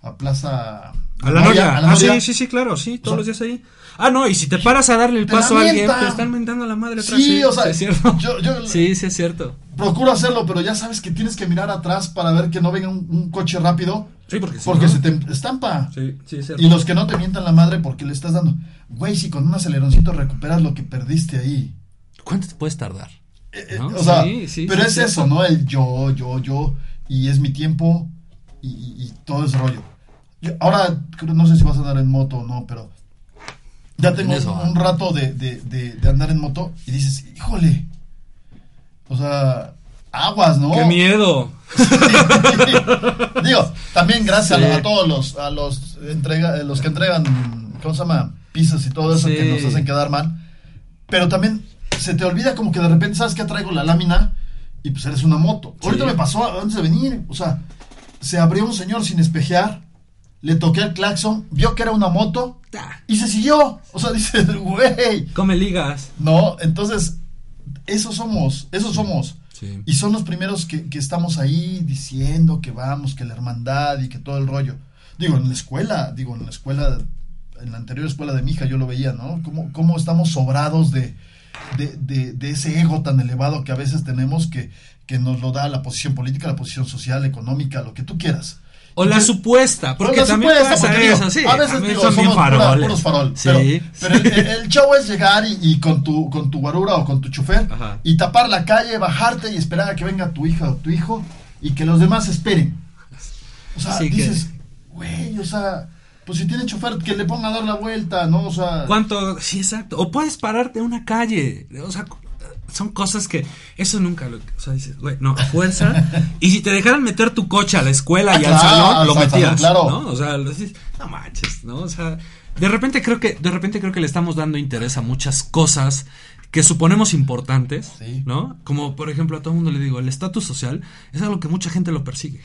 Speaker 4: a Plaza...
Speaker 3: A la Noria.
Speaker 4: a la
Speaker 3: Ah,
Speaker 4: Noria.
Speaker 3: sí, sí, sí, claro, sí, todos
Speaker 4: sea,
Speaker 3: los días ahí. Ah, no, y si te paras a darle el paso a alguien, te están mentando la madre atrás.
Speaker 4: Sí, o sea,
Speaker 3: sí, es cierto.
Speaker 4: yo- yo-
Speaker 3: Sí, sí, es cierto.
Speaker 4: Procuro hacerlo, pero ya sabes que tienes que mirar atrás para ver que no venga un, un coche rápido,
Speaker 3: Sí, porque si
Speaker 4: porque
Speaker 3: no-
Speaker 4: se te estampa.
Speaker 3: Sí, sí, es.
Speaker 4: Y los que no te mientan la madre porque le estás dando. Güey, si con un aceleroncito recuperas lo que perdiste ahí.
Speaker 3: ¿Cuánto te puedes tardar?
Speaker 4: Eh, eh,
Speaker 3: ¿No?
Speaker 4: O sea,
Speaker 3: Sí, sí,
Speaker 4: pero
Speaker 3: sí,
Speaker 4: es
Speaker 3: es
Speaker 4: eso. ¿no? El yo, yo, yo. Y es mi tiempo y, y- y todo ese rollo. Yo- ahora, creo- no sé si vas a andar en moto o no, pero ya tengo
Speaker 3: eso,
Speaker 4: un,
Speaker 3: ah.
Speaker 4: un rato de, de- de- de andar en moto y dices, híjole. O sea, aguas, ¿no?
Speaker 3: ¡Qué miedo!
Speaker 4: Digo, También gracias
Speaker 3: Sí.
Speaker 4: a, a todos los, a los, entrega, eh, los que entregan, ¿cómo se llama? Pizzas y todo eso
Speaker 3: Sí.
Speaker 4: que nos hacen quedar mal. Pero también se te olvida como que de repente, ¿sabes qué? Traigo la lámina y pues eres una moto. Ahorita me pasó antes de venir, o sea, se abrió un señor sin espejear, le toqué el claxon, vio que era una moto
Speaker 3: Ah,
Speaker 4: y se siguió. O sea, dice, güey.
Speaker 3: Come ligas.
Speaker 4: No, entonces, esos somos, esos somos. Y son los primeros que, que estamos ahí diciendo que vamos, que la hermandad y que todo el rollo. Digo, en la escuela, digo, en la escuela, en la anterior escuela de mi hija yo lo veía, ¿no? Cómo, cómo estamos sobrados de, de, de- de ese ego tan elevado que a veces tenemos que, que nos lo da la posición política, la posición social, económica, lo que tú quieras.
Speaker 3: O la supuesta, porque
Speaker 4: la
Speaker 3: también
Speaker 4: supuesta,
Speaker 3: pasa
Speaker 4: porque digo,
Speaker 3: eso, sí.
Speaker 4: A veces digo,
Speaker 3: son
Speaker 4: somos
Speaker 3: faroles.
Speaker 4: puros farol.
Speaker 3: Sí.
Speaker 4: Pero, pero el, show es llegar y, y con tu con tu guarura o con tu chofer
Speaker 3: Ajá.
Speaker 4: y tapar la calle, bajarte y esperar a que venga tu hija o tu hijo y que los demás esperen. O sea, dices, güey, o sea, pues si tiene chofer, que le ponga a dar la vuelta, ¿no? O sea,
Speaker 3: ¿Cuánto? Sí, exacto. O puedes pararte en una calle. O sea, son cosas que. Eso nunca lo. O sea, dices, güey, no, a fuerza. y si te dejaran meter tu coche a la escuela
Speaker 4: Ah,
Speaker 3: y
Speaker 4: claro,
Speaker 3: al salón, lo
Speaker 4: salón,
Speaker 3: metías.
Speaker 4: claro.
Speaker 3: ¿no? O sea, lo dices, no manches, ¿no? O sea, de repente creo que. De repente creo que le estamos dando interés a muchas cosas que suponemos importantes,
Speaker 4: Sí.
Speaker 3: ¿no? Como por ejemplo a todo el mundo le digo, el estatus social es algo que mucha gente lo persigue.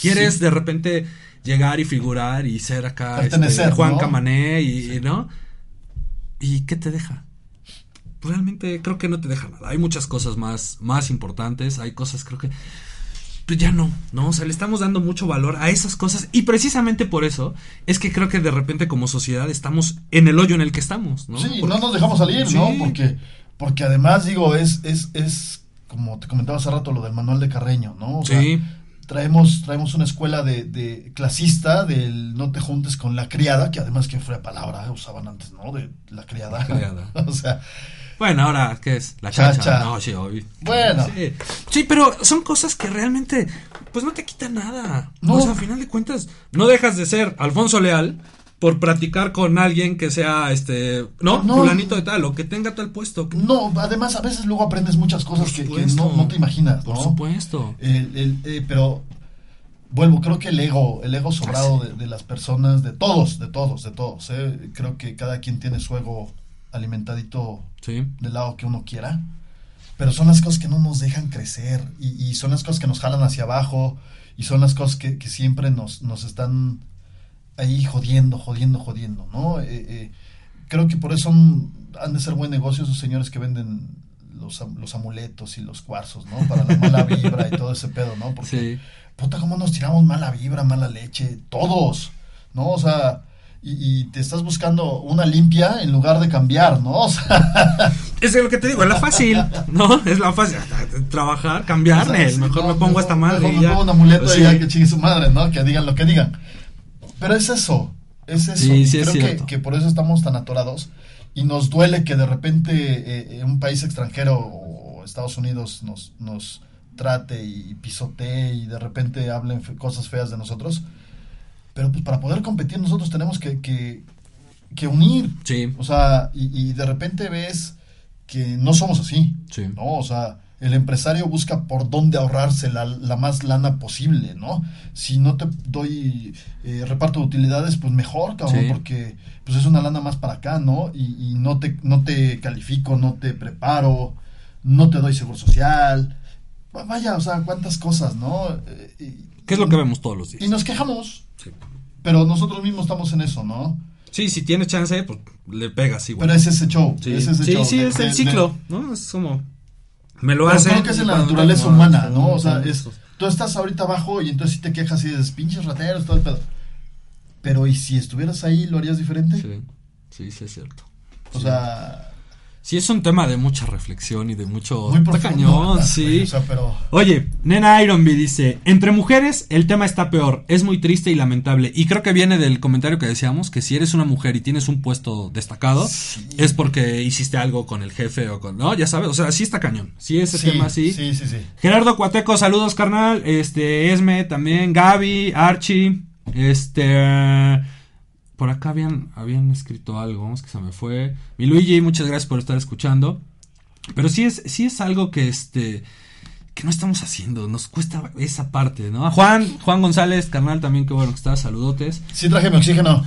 Speaker 3: Quieres de repente llegar y figurar y ser acá este, Juan
Speaker 4: ¿no?
Speaker 3: Camané y, y, ¿no? ¿Y qué te deja? Realmente creo que no te deja nada. Hay muchas cosas más, más importantes. Hay cosas creo que pues ya no, ¿no? O sea, le estamos dando mucho valor a esas cosas y precisamente por eso es que creo que de repente como sociedad estamos en el hoyo en el que estamos, ¿no?
Speaker 4: sí,
Speaker 3: Porque-
Speaker 4: no nos dejamos salir, ¿no? Porque, porque además, digo, es, es, es, como te comentaba hace rato, lo del manual de Carreño, ¿no? O sea,
Speaker 3: Sí.
Speaker 4: traemos, traemos una escuela de, de clasista del no te juntes con la criada, que además que fue palabra, eh, usaban antes, ¿no? De la criada.
Speaker 3: criada.
Speaker 4: o sea,
Speaker 3: Bueno, ahora, ¿qué es? La chacha.
Speaker 4: Chacha.
Speaker 3: No, sí, obvio.
Speaker 4: Bueno.
Speaker 3: Sí. Sí, pero son cosas que realmente, pues no te quitan nada.
Speaker 4: No.
Speaker 3: O sea, al final de cuentas, no dejas de ser Alfonso Leal por practicar con alguien que sea, este, ¿no?
Speaker 4: No.
Speaker 3: Fulanito de tal, o que tenga tal puesto.
Speaker 4: no, además a veces luego aprendes muchas cosas que, no, no te imaginas, ¿no?
Speaker 3: Por supuesto.
Speaker 4: El- el- eh, pero vuelvo, creo que el ego, el ego sobrado de, de las personas, de todos, de todos, de todos, eh, creo que cada quien tiene su ego alimentadito
Speaker 3: Sí.
Speaker 4: del lado que uno quiera, pero son las cosas que no nos dejan crecer y, y son las cosas que nos jalan hacia abajo y son las cosas que, que siempre nos, nos están ahí jodiendo, jodiendo, jodiendo, ¿no? Eh, eh, creo que por eso han, han de ser buen negocio esos señores que venden los, los amuletos y los cuarzos, ¿no? Para la mala vibra y todo ese pedo, ¿no? Porque,
Speaker 3: Sí.
Speaker 4: puta, cómo nos tiramos mala vibra, mala leche, todos, ¿no? O sea, y, y te estás buscando una limpia en lugar de cambiar, ¿no? O sea,
Speaker 3: Es lo que te digo, es la fácil, ¿no? Es la fácil. Trabajar, cambiar,
Speaker 4: O sea,
Speaker 3: Nel.
Speaker 4: sí,
Speaker 3: Mejor
Speaker 4: no,
Speaker 3: me pongo esta madre.
Speaker 4: Mejor
Speaker 3: y
Speaker 4: me pongo un amuleto
Speaker 3: Pues
Speaker 4: y ya que chingue su madre, ¿no? Que digan lo que digan. Pero es eso, es eso.
Speaker 3: Sí,
Speaker 4: y
Speaker 3: sí, es
Speaker 4: creo que, por eso estamos tan atorados. Y nos duele que de repente eh, eh, un país extranjero o Estados Unidos nos, nos trate y pisotee y de repente hablen fe- cosas feas de nosotros. Pero pues para poder competir nosotros tenemos que, que, que unir.
Speaker 3: Sí.
Speaker 4: O sea, y, y de repente ves que no somos así.
Speaker 3: Sí.
Speaker 4: ¿no? O sea, el empresario busca por dónde ahorrarse la, la más lana posible, ¿no? Si no te doy eh, reparto de utilidades, pues mejor, cabrón,
Speaker 3: Sí.
Speaker 4: porque pues es una lana más para acá, ¿no? Y, y no, te, no te califico, no te preparo, no te doy seguro social. Va- Vaya, o sea, cuántas cosas, ¿no? Eh, y-
Speaker 3: ¿Qué es lo que vemos todos los días?
Speaker 4: Y nos quejamos,
Speaker 3: Sí.
Speaker 4: pero nosotros mismos estamos en eso, ¿no?
Speaker 3: Sí, si tienes chance, pues le pegas igual.
Speaker 4: Pero es ese show,
Speaker 3: Sí,
Speaker 4: es ese
Speaker 3: sí,
Speaker 4: show
Speaker 3: sí,
Speaker 4: de-
Speaker 3: es el
Speaker 4: de-
Speaker 3: ciclo, ¿no? Es como. Me lo hacen.
Speaker 4: creo que es en la naturaleza humana, ¿no? O sea, es, tú estás ahorita abajo y entonces sí te quejas y dices, pinches rateros, todo el pedo. Pero ¿y si estuvieras ahí, lo harías diferente?
Speaker 3: Sí, sí, sí, es cierto.
Speaker 4: O
Speaker 3: Sí.
Speaker 4: sea,
Speaker 3: Sí, es un tema de mucha reflexión y de mucho.
Speaker 4: muy profundo.
Speaker 3: cañón,
Speaker 4: ¿verdad,
Speaker 3: sí.
Speaker 4: pero...
Speaker 3: Oye, Nena Ironby dice, entre mujeres el tema está peor, es muy triste y lamentable. Y creo que viene del comentario que decíamos, que si eres una mujer y tienes un puesto destacado, es porque hiciste algo con el jefe o con... No, ya sabes, o sea, sí está cañón. Sí, ese
Speaker 4: sí,
Speaker 3: tema sí.
Speaker 4: sí, sí, sí.
Speaker 3: Gerardo Cuateco, saludos carnal. Este, Esme también, Gaby, Archie, este... Por acá habían, habían escrito algo, es que se me fue. Mi Luigi, muchas gracias por estar escuchando. Pero sí es, sí es algo que este que no estamos haciendo, nos cuesta esa parte, ¿no? A Juan, Juan González, carnal, también qué bueno que estás, saludotes.
Speaker 4: Sí traje mi oxígeno.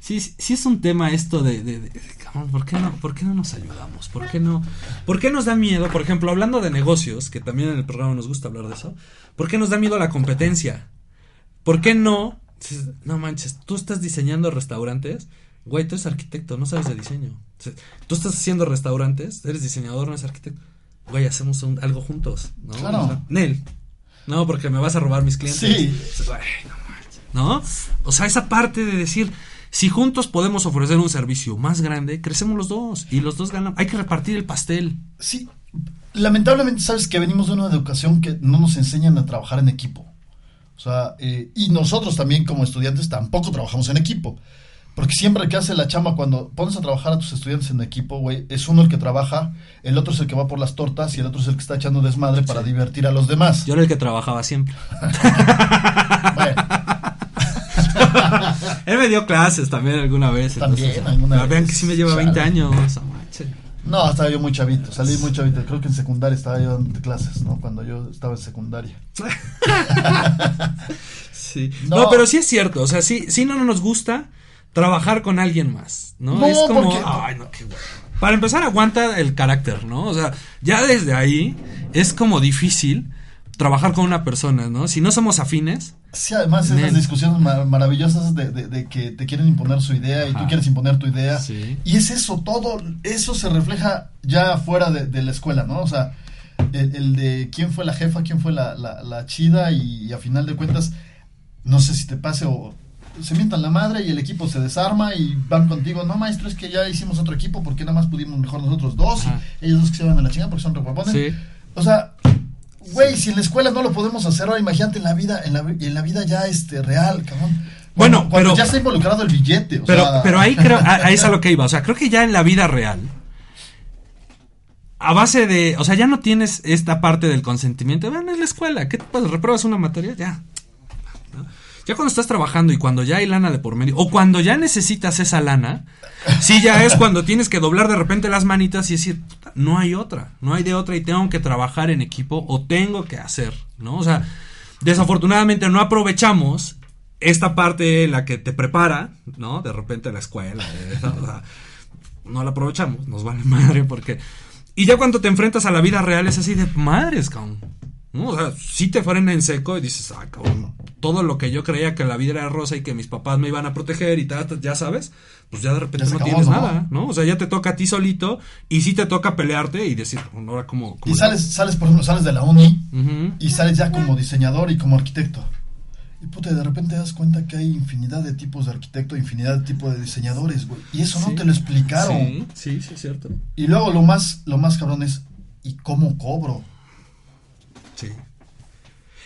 Speaker 3: Sí, sí, sí es un tema esto de, de- de- de, cabrón, ¿por qué no, por qué no nos ayudamos? ¿Por qué no, por qué nos da miedo? Por ejemplo, hablando de negocios, que también en el programa nos gusta hablar de eso, ¿por qué nos da miedo la competencia? ¿Por qué no? No manches, tú estás diseñando restaurantes, güey, tú eres arquitecto, no sabes de diseño. Tú estás haciendo restaurantes, eres diseñador, no eres arquitecto. Güey, hacemos un- algo juntos, ¿no?
Speaker 4: Claro.
Speaker 3: O sea, Nel. No, porque me vas a robar mis clientes.
Speaker 4: Sí.
Speaker 3: Güey, no manches, ¿No? O sea, esa parte de decir, si juntos podemos ofrecer un servicio más grande, crecemos los dos y los dos ganan. Hay que repartir el pastel.
Speaker 4: Sí, lamentablemente sabes que venimos de una educación que no nos enseñan a trabajar en equipo. O sea, eh, y nosotros también como estudiantes tampoco trabajamos en equipo. Porque siempre que hace la chamba cuando pones a trabajar a tus estudiantes en equipo, güey, es uno el que trabaja, el otro es el que va por las tortas y el otro es el que está echando desmadre para divertir a los demás.
Speaker 3: Yo era el que trabajaba siempre.
Speaker 4: Bueno,
Speaker 3: Él me dio clases también alguna vez.
Speaker 4: También,
Speaker 3: entonces,
Speaker 4: alguna
Speaker 3: Vean que sí me lleva
Speaker 4: Chale.
Speaker 3: 20 años. No
Speaker 4: estaba yo muy chavito, salí muy chavito. Creo que en secundaria estaba yo dando clases, ¿no? Cuando yo estaba en secundaria.
Speaker 3: Sí.
Speaker 4: No.
Speaker 3: No. pero sí es cierto. O sea, sí, sí no nos gusta trabajar con alguien más. No,
Speaker 4: No,
Speaker 3: es como.
Speaker 4: porque-
Speaker 3: Ay, no, qué bueno. Para empezar, aguanta el carácter, ¿no? O sea, ya desde ahí es como difícil trabajar con una persona, ¿no? Si no somos afines.
Speaker 4: Sí, además esas discusiones mar- maravillosas de, de- de que te quieren imponer su idea y tú quieres imponer tu idea.
Speaker 3: Sí.
Speaker 4: Y es eso, todo eso se refleja ya fuera de, de la escuela, ¿no? O sea, el, el de quién fue la jefa, quién fue la, la- la chida y, a final de cuentas, no sé si te pase o se mientan la madre y el equipo se desarma y van contigo, no maestro, es que ya hicimos otro equipo porque nada más pudimos mejor nosotros dos y ellos dos que se van a la chingada porque son reguapones.
Speaker 3: Sí.
Speaker 4: O sea, güey, si en la escuela no lo podemos hacer ahora, imagínate en la vida, en la, en la vida ya este real, cabrón.
Speaker 3: Bueno,
Speaker 4: Cuando- cuando
Speaker 3: pero-
Speaker 4: ya está involucrado el billete, o
Speaker 3: Pero,
Speaker 4: sea,
Speaker 3: pero ahí creo, a- ahí es a lo que iba. O sea, creo que ya en la vida real, a base de, o sea, ya no tienes esta parte del consentimiento. Ven, es la escuela, ¿qué te pasa? ¿Repruebas una materia? Ya. ¿No? Ya cuando estás trabajando y cuando ya hay lana de por medio, o cuando ya necesitas esa lana, sí ya es cuando tienes que doblar de repente las manitas y decir, "Puta, no hay otra, no hay de otra y tengo que trabajar en equipo o tengo que hacer, ¿no? O sea, desafortunadamente no aprovechamos esta parte la que te prepara, ¿no? De repente la escuela, eh, o sea, no la aprovechamos, nos vale madre porque... Y ya cuando te enfrentas a la vida real es así de madres, cabrón. ¿No? O sea, si te frena en seco y dices, ah, cabrón, todo lo que yo creía que la vida era rosa y que mis papás me iban a proteger y tal, ya sabes, pues ya de repente
Speaker 4: Ya
Speaker 3: no
Speaker 4: acabó,
Speaker 3: tienes
Speaker 4: ¿no?
Speaker 3: nada, ¿no? O sea, ya te toca a ti solito y sí te toca pelearte y decir, bueno, ahora como...
Speaker 4: y sales, sales, por ejemplo, sales de la uni
Speaker 3: Ujú.
Speaker 4: y sales ya como diseñador y como arquitecto. Y puta, de repente te das cuenta que hay infinidad de tipos de arquitecto, infinidad de tipos de diseñadores, güey. Y eso no
Speaker 3: Sí.
Speaker 4: te lo explicaron.
Speaker 3: Sí, sí, sí, es cierto.
Speaker 4: Y luego lo más, lo más cabrón es, ¿y cómo cobro?
Speaker 3: Sí.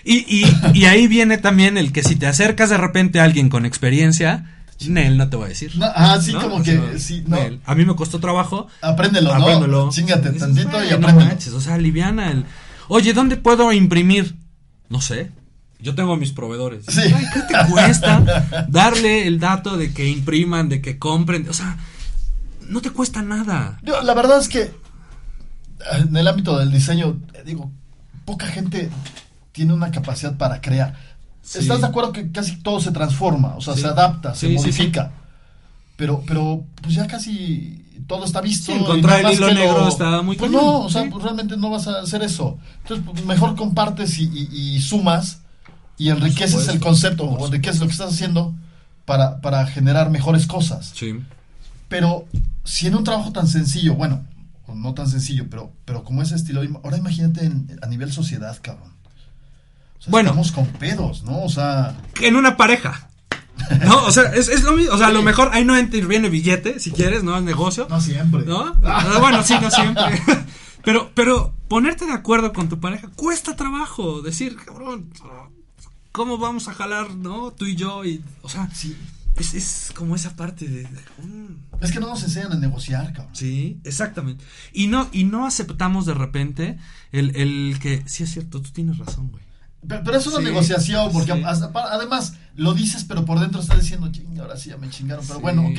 Speaker 3: Y, y, y ahí viene también el que si te acercas de repente a alguien con experiencia, Nel no te voy a decir.
Speaker 4: No, ah, sí,
Speaker 3: ¿No?
Speaker 4: como
Speaker 3: O
Speaker 4: que,
Speaker 3: sea,
Speaker 4: sí, no.
Speaker 3: Nel. A mí me costó trabajo.
Speaker 4: Apréndelo, ¿no?
Speaker 3: Apréndelo.
Speaker 4: Chingate
Speaker 3: Dices,
Speaker 4: tantito y
Speaker 3: "Güey, no
Speaker 4: apréndelo.
Speaker 3: manches, o sea, liviana el. Oye, ¿dónde puedo imprimir? No sé. Yo tengo mis proveedores.
Speaker 4: Sí.
Speaker 3: Ay, ¿Qué te cuesta darle el dato de que impriman, de que compren? O sea, no te cuesta nada.
Speaker 4: Yo, la verdad es que en el ámbito del diseño, digo, poca gente tiene una capacidad para crear.
Speaker 3: Sí.
Speaker 4: ¿Estás de acuerdo que casi todo se transforma? O sea,
Speaker 3: Sí.
Speaker 4: se adapta, se modifica. Pero, pero, pues ya casi todo está visto.
Speaker 3: Encontrar el hilo negro está muy
Speaker 4: Pues no, o sea, pues realmente no vas a hacer eso. Entonces, pues, mejor compartes y, y- y sumas y enriqueces
Speaker 3: supuesto,
Speaker 4: el concepto o enriqueces lo que estás haciendo para, para generar mejores cosas.
Speaker 3: Sí.
Speaker 4: Pero si en un trabajo tan sencillo, bueno, no tan sencillo, pero, pero como ese estilo, ahora imagínate en- a nivel sociedad, cabrón. O sea,
Speaker 3: Bueno.
Speaker 4: estamos con pedos, ¿no? O sea,
Speaker 3: en una pareja. No, o sea, es, es lo mismo. O sea, a lo mejor ahí no interviene billete, si quieres, ¿no? El negocio.
Speaker 4: no siempre.
Speaker 3: ¿No? Ah, Bueno, sí, no siempre. Pero, pero ponerte de acuerdo con tu pareja cuesta trabajo. Decir, cabrón, ¿cómo vamos a jalar, no? Tú y yo. Y, o sea,
Speaker 4: Sí.
Speaker 3: Es, es como esa parte de. de, mm,
Speaker 4: Es que no nos enseñan a negociar, cabrón.
Speaker 3: Sí, exactamente. Y no, y no aceptamos de repente el, el que, sí es cierto, tú tienes razón, güey.
Speaker 4: Pero, pero es una
Speaker 3: Sí,
Speaker 4: negociación, porque
Speaker 3: sí.
Speaker 4: hasta- además lo dices, pero por dentro estás diciendo, ching, ahora sí ya me chingaron. Pero
Speaker 3: Sí.
Speaker 4: bueno, ok.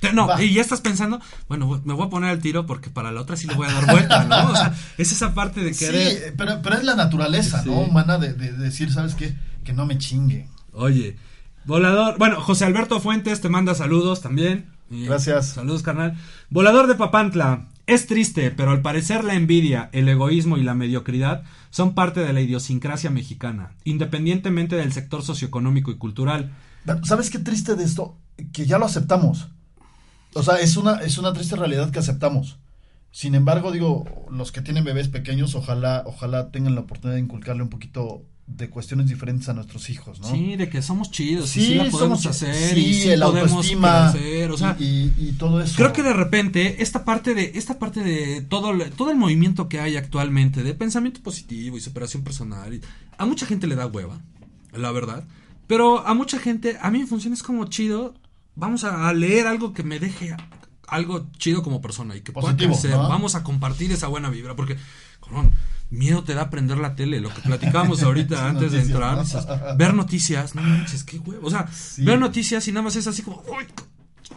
Speaker 3: Te- No,
Speaker 4: Va.
Speaker 3: y ya estás pensando, bueno, me voy a poner al tiro porque para la otra sí le voy a dar vuelta, ¿no? O sea, es esa parte de
Speaker 4: Sí,
Speaker 3: querer.
Speaker 4: pero, pero es la naturaleza,
Speaker 3: Sí.
Speaker 4: ¿no? Humana de, de decir, ¿sabes qué? Que no me chingue.
Speaker 3: Oye, volador, bueno, José Alberto Fuentes te manda saludos también. Y-
Speaker 4: Gracias.
Speaker 3: Saludos, carnal. Volador de Papantla. Es triste, pero al parecer la envidia, el egoísmo y la mediocridad son parte de la idiosincrasia mexicana, independientemente del sector socioeconómico y cultural.
Speaker 4: ¿Sabes qué triste de esto? Que ya lo aceptamos. O sea, es una, es una triste realidad que aceptamos. Sin embargo, digo, los que tienen bebés pequeños, ojalá, ojalá tengan la oportunidad de inculcarle un poquito de cuestiones diferentes a nuestros hijos, ¿no?
Speaker 3: Sí, de que somos chidos, y
Speaker 4: Sí,
Speaker 3: la podemos
Speaker 4: somos-
Speaker 3: hacer,
Speaker 4: sí,
Speaker 3: y sí
Speaker 4: el
Speaker 3: podemos
Speaker 4: autoestima
Speaker 3: crecer, o sea,
Speaker 4: y, y- y todo eso.
Speaker 3: Creo que de repente esta parte de esta parte de todo el- todo el movimiento que hay actualmente de pensamiento positivo y superación personal y- a mucha gente le da hueva, la verdad, pero a mucha gente a mí me funciona es como chido, vamos a, a leer algo que me deje algo chido como persona y que pueda
Speaker 4: Positivo,
Speaker 3: crecer,
Speaker 4: ¿no?
Speaker 3: vamos a compartir esa buena vibra porque cabrón, miedo te da prender la tele, lo que platicábamos ahorita antes de entrar, ver noticias, no manches, qué huevo, o sea,
Speaker 4: Sí.
Speaker 3: ver noticias y nada más es así como, "Ay,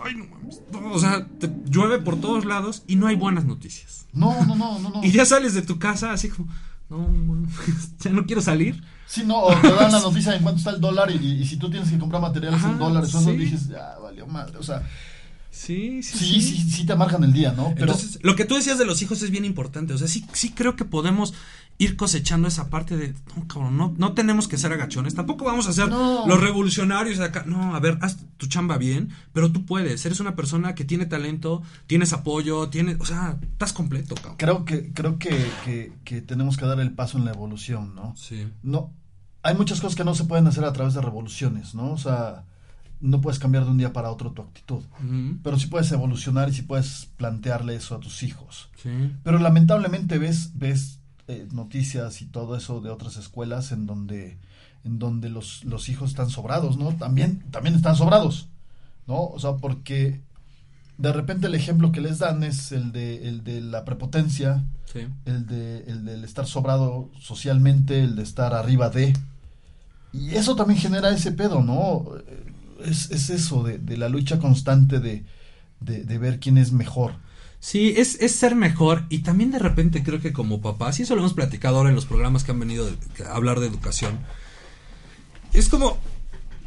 Speaker 3: Ay, no mames. No, o sea, te llueve por todos lados y no hay buenas noticias.
Speaker 4: No, no, no, no, no.
Speaker 3: Y ya sales de tu casa así como, no, ya no quiero salir.
Speaker 4: Sí, no, o te dan la noticia en cuánto está el dólar y, y si tú tienes que comprar materiales
Speaker 3: Ajá,
Speaker 4: en dólares, eso
Speaker 3: sí.
Speaker 4: dices, ya, valió madre. O sea,
Speaker 3: Sí, sí,
Speaker 4: sí, sí, sí te amargan el día, ¿no? Pero
Speaker 3: Entonces, lo que tú decías de los hijos es bien importante. O sea, sí, sí creo que podemos ir cosechando esa parte de, no, cabrón, no, no tenemos que ser agachones. Tampoco vamos a ser
Speaker 4: No.
Speaker 3: los revolucionarios de acá. No, a ver, haz tu chamba bien, pero tú puedes. Eres una persona que tiene talento, tienes apoyo, tienes, o sea, estás completo, cabrón.
Speaker 4: creo que, creo que, que, que tenemos que dar el paso en la evolución, ¿no?
Speaker 3: Sí.
Speaker 4: No, hay muchas cosas que no se pueden hacer a través de revoluciones, ¿no? O sea, no puedes cambiar de un día para otro tu actitud. Pero sí puedes evolucionar y sí puedes plantearle eso a tus hijos.
Speaker 3: Sí.
Speaker 4: Pero lamentablemente ves, ves eh, noticias y todo eso de otras escuelas en donde, en donde los, los hijos están sobrados, ¿no? También, también están sobrados, ¿no? O sea, porque de repente el ejemplo que les dan es el de, el de la prepotencia,
Speaker 3: Sí.
Speaker 4: el de el del estar sobrado socialmente, el de estar arriba de. Y eso también genera ese pedo, ¿no? Es, es eso, de, de la lucha constante de, de, de ver quién es mejor.
Speaker 3: Sí, es, es ser mejor y también de repente creo que como papás, y eso lo hemos platicado ahora en los programas que han venido a hablar de educación, es como,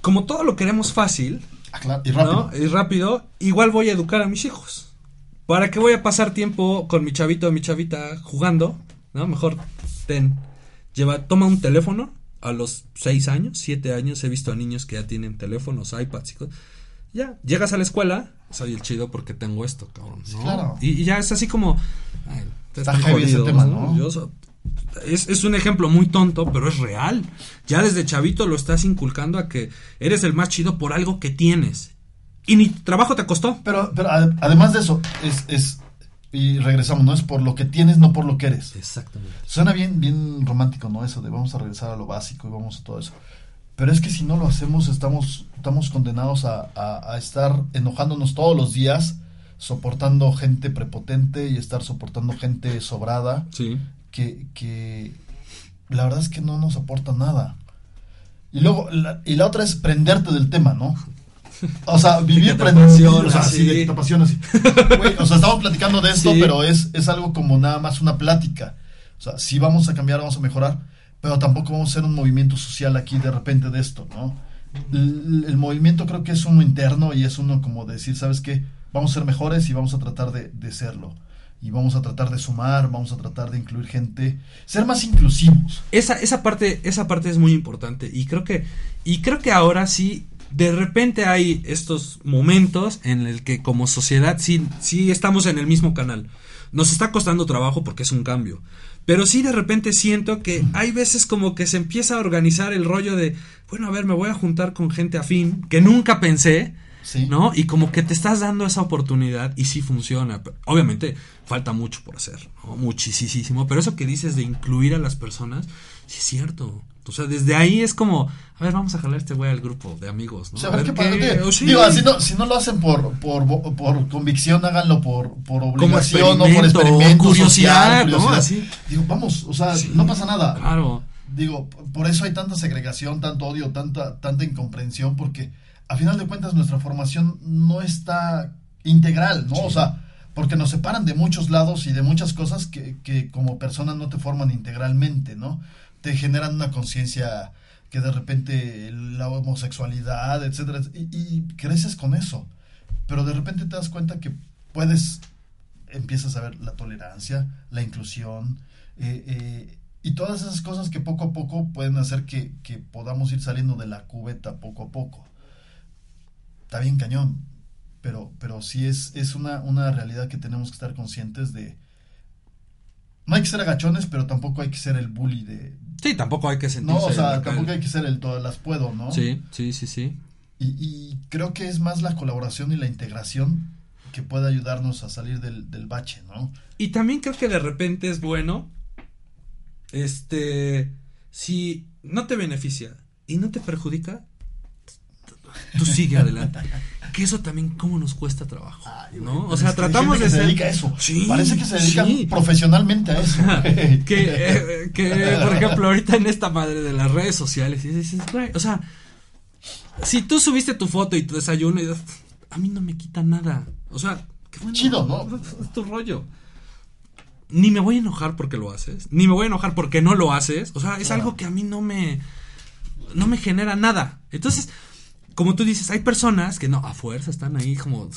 Speaker 3: como todo lo queremos fácil,
Speaker 4: Ah, claro, y rápido.
Speaker 3: ¿no? Y rápido, igual voy a educar a mis hijos. ¿Para qué voy a pasar tiempo con mi chavito o mi chavita jugando? ¿No? Mejor ten, lleva, toma un teléfono a los 6 años, 7 años, he visto a niños que ya tienen teléfonos, iPads y cosas. Ya, llegas a la escuela, soy el chido porque tengo esto, cabrón. ¿no?
Speaker 4: claro.
Speaker 3: Y, y ya es así como, ay,
Speaker 4: Está ese
Speaker 3: jodidos,
Speaker 4: tema, ¿no?
Speaker 3: Yo so- es, es un ejemplo muy tonto, pero es real. Ya desde chavito lo estás inculcando a que eres el más chido por algo que tienes. Y ni trabajo te costó.
Speaker 4: Pero, pero además de eso, es, es, y regresamos, no es por lo que tienes, no por lo que eres.
Speaker 3: Exactamente.
Speaker 4: Suena bien, bien romántico, ¿no? Eso de vamos a regresar a lo básico y vamos a todo eso. Pero es que si no lo hacemos, estamos, estamos condenados a, a- a estar enojándonos todos los días, soportando gente prepotente y estar soportando gente sobrada,
Speaker 3: Sí.
Speaker 4: que, que la verdad es que no nos aporta nada. Y luego, la, y la otra es prenderte del tema, ¿no? O sea, vivir prendido. O sea, sí, de
Speaker 3: sí.
Speaker 4: que te apasiona, sí. Güey, o sea, estamos platicando de esto,
Speaker 3: Sí.
Speaker 4: pero es, es algo como nada más una plática. O sea, sí vamos a cambiar, vamos a mejorar, pero tampoco vamos a hacer un movimiento social aquí de repente de esto, ¿no? El, el movimiento creo que es uno interno y es uno como decir, ¿sabes qué? Vamos a ser mejores y vamos a tratar de, de serlo. Y vamos a tratar de sumar, vamos a tratar de incluir gente, ser más inclusivos.
Speaker 3: Esa, esa parte, esa parte es muy importante. Y creo que, y creo que ahora sí, de repente hay estos momentos en el que como sociedad sí, sí estamos en el mismo canal. Nos está costando trabajo porque es un cambio. Pero sí de repente siento que hay veces como que se empieza a organizar el rollo de, bueno, a ver, me voy a juntar con gente afín que nunca pensé,
Speaker 4: Sí.
Speaker 3: ¿no? Y como que te estás dando esa oportunidad y sí funciona. Pero, Obviamente falta mucho por hacer, ¿no? Muchísimo. Pero eso que dices de incluir a las personas, sí es cierto. O sea, desde ahí es como, a ver, vamos a jalar a este güey al grupo de amigos, ¿no?
Speaker 4: O sea,
Speaker 3: A
Speaker 4: ver
Speaker 3: ver
Speaker 4: qué Digo,
Speaker 3: o sí.
Speaker 4: digo, así no, si no lo hacen por, por, por convicción, háganlo por, por obligación o por
Speaker 3: experimento, curiosidad,
Speaker 4: social,
Speaker 3: ¿no?
Speaker 4: curiosidad.
Speaker 3: Así.
Speaker 4: Digo, vamos, o sea,
Speaker 3: Sí.
Speaker 4: no pasa nada.
Speaker 3: Claro.
Speaker 4: Digo, por eso hay tanta segregación, tanto odio, tanta, tanta incomprensión, porque a final de cuentas nuestra formación no está integral, ¿no? O sea, porque nos separan de muchos lados y de muchas cosas que, que como personas no te forman integralmente, ¿no? Te generan una conciencia que de repente la homosexualidad, etcétera, y, y creces con eso, pero de repente te das cuenta que puedes, empiezas a ver la tolerancia, la inclusión, eh, eh, y todas esas cosas que poco a poco pueden hacer que, que podamos ir saliendo de la cubeta poco a poco. Está bien cañón, pero, pero sí es, es una, una realidad que tenemos que estar conscientes de... No hay que ser agachones, pero tampoco hay que ser el bully de...
Speaker 3: Sí, tampoco hay que sentirse...
Speaker 4: No, o sea, tampoco hay que ser el todas las puedo, ¿no?
Speaker 3: Sí, sí, sí, sí.
Speaker 4: Y, y creo que es más la colaboración y la integración que puede ayudarnos a salir del, del bache, ¿no?
Speaker 3: Y también creo que de repente es bueno, este, si no te beneficia y no te perjudica, tú sigue adelante. Que eso también cómo nos cuesta trabajo,
Speaker 4: Ay,
Speaker 3: ¿no?
Speaker 4: güey,
Speaker 3: O sea, tratamos de ser...
Speaker 4: se dedica a eso.
Speaker 3: Sí,
Speaker 4: Parece que se dedican
Speaker 3: sí.
Speaker 4: profesionalmente a eso.
Speaker 3: que, eh, que, por ejemplo, ahorita en esta madre de las redes sociales, y dices, güey, o sea, si tú subiste tu foto y tu desayuno, y dices, a mí no me quita nada. O sea, qué bueno.
Speaker 4: Chido, ¿no?
Speaker 3: Es tu rollo. Ni me voy a enojar porque lo haces, ni me voy a enojar porque no lo haces. O sea, es
Speaker 4: Claro.
Speaker 3: algo que a mí no me, no me genera nada. Entonces, como tú dices, hay personas que no, a fuerza están ahí como,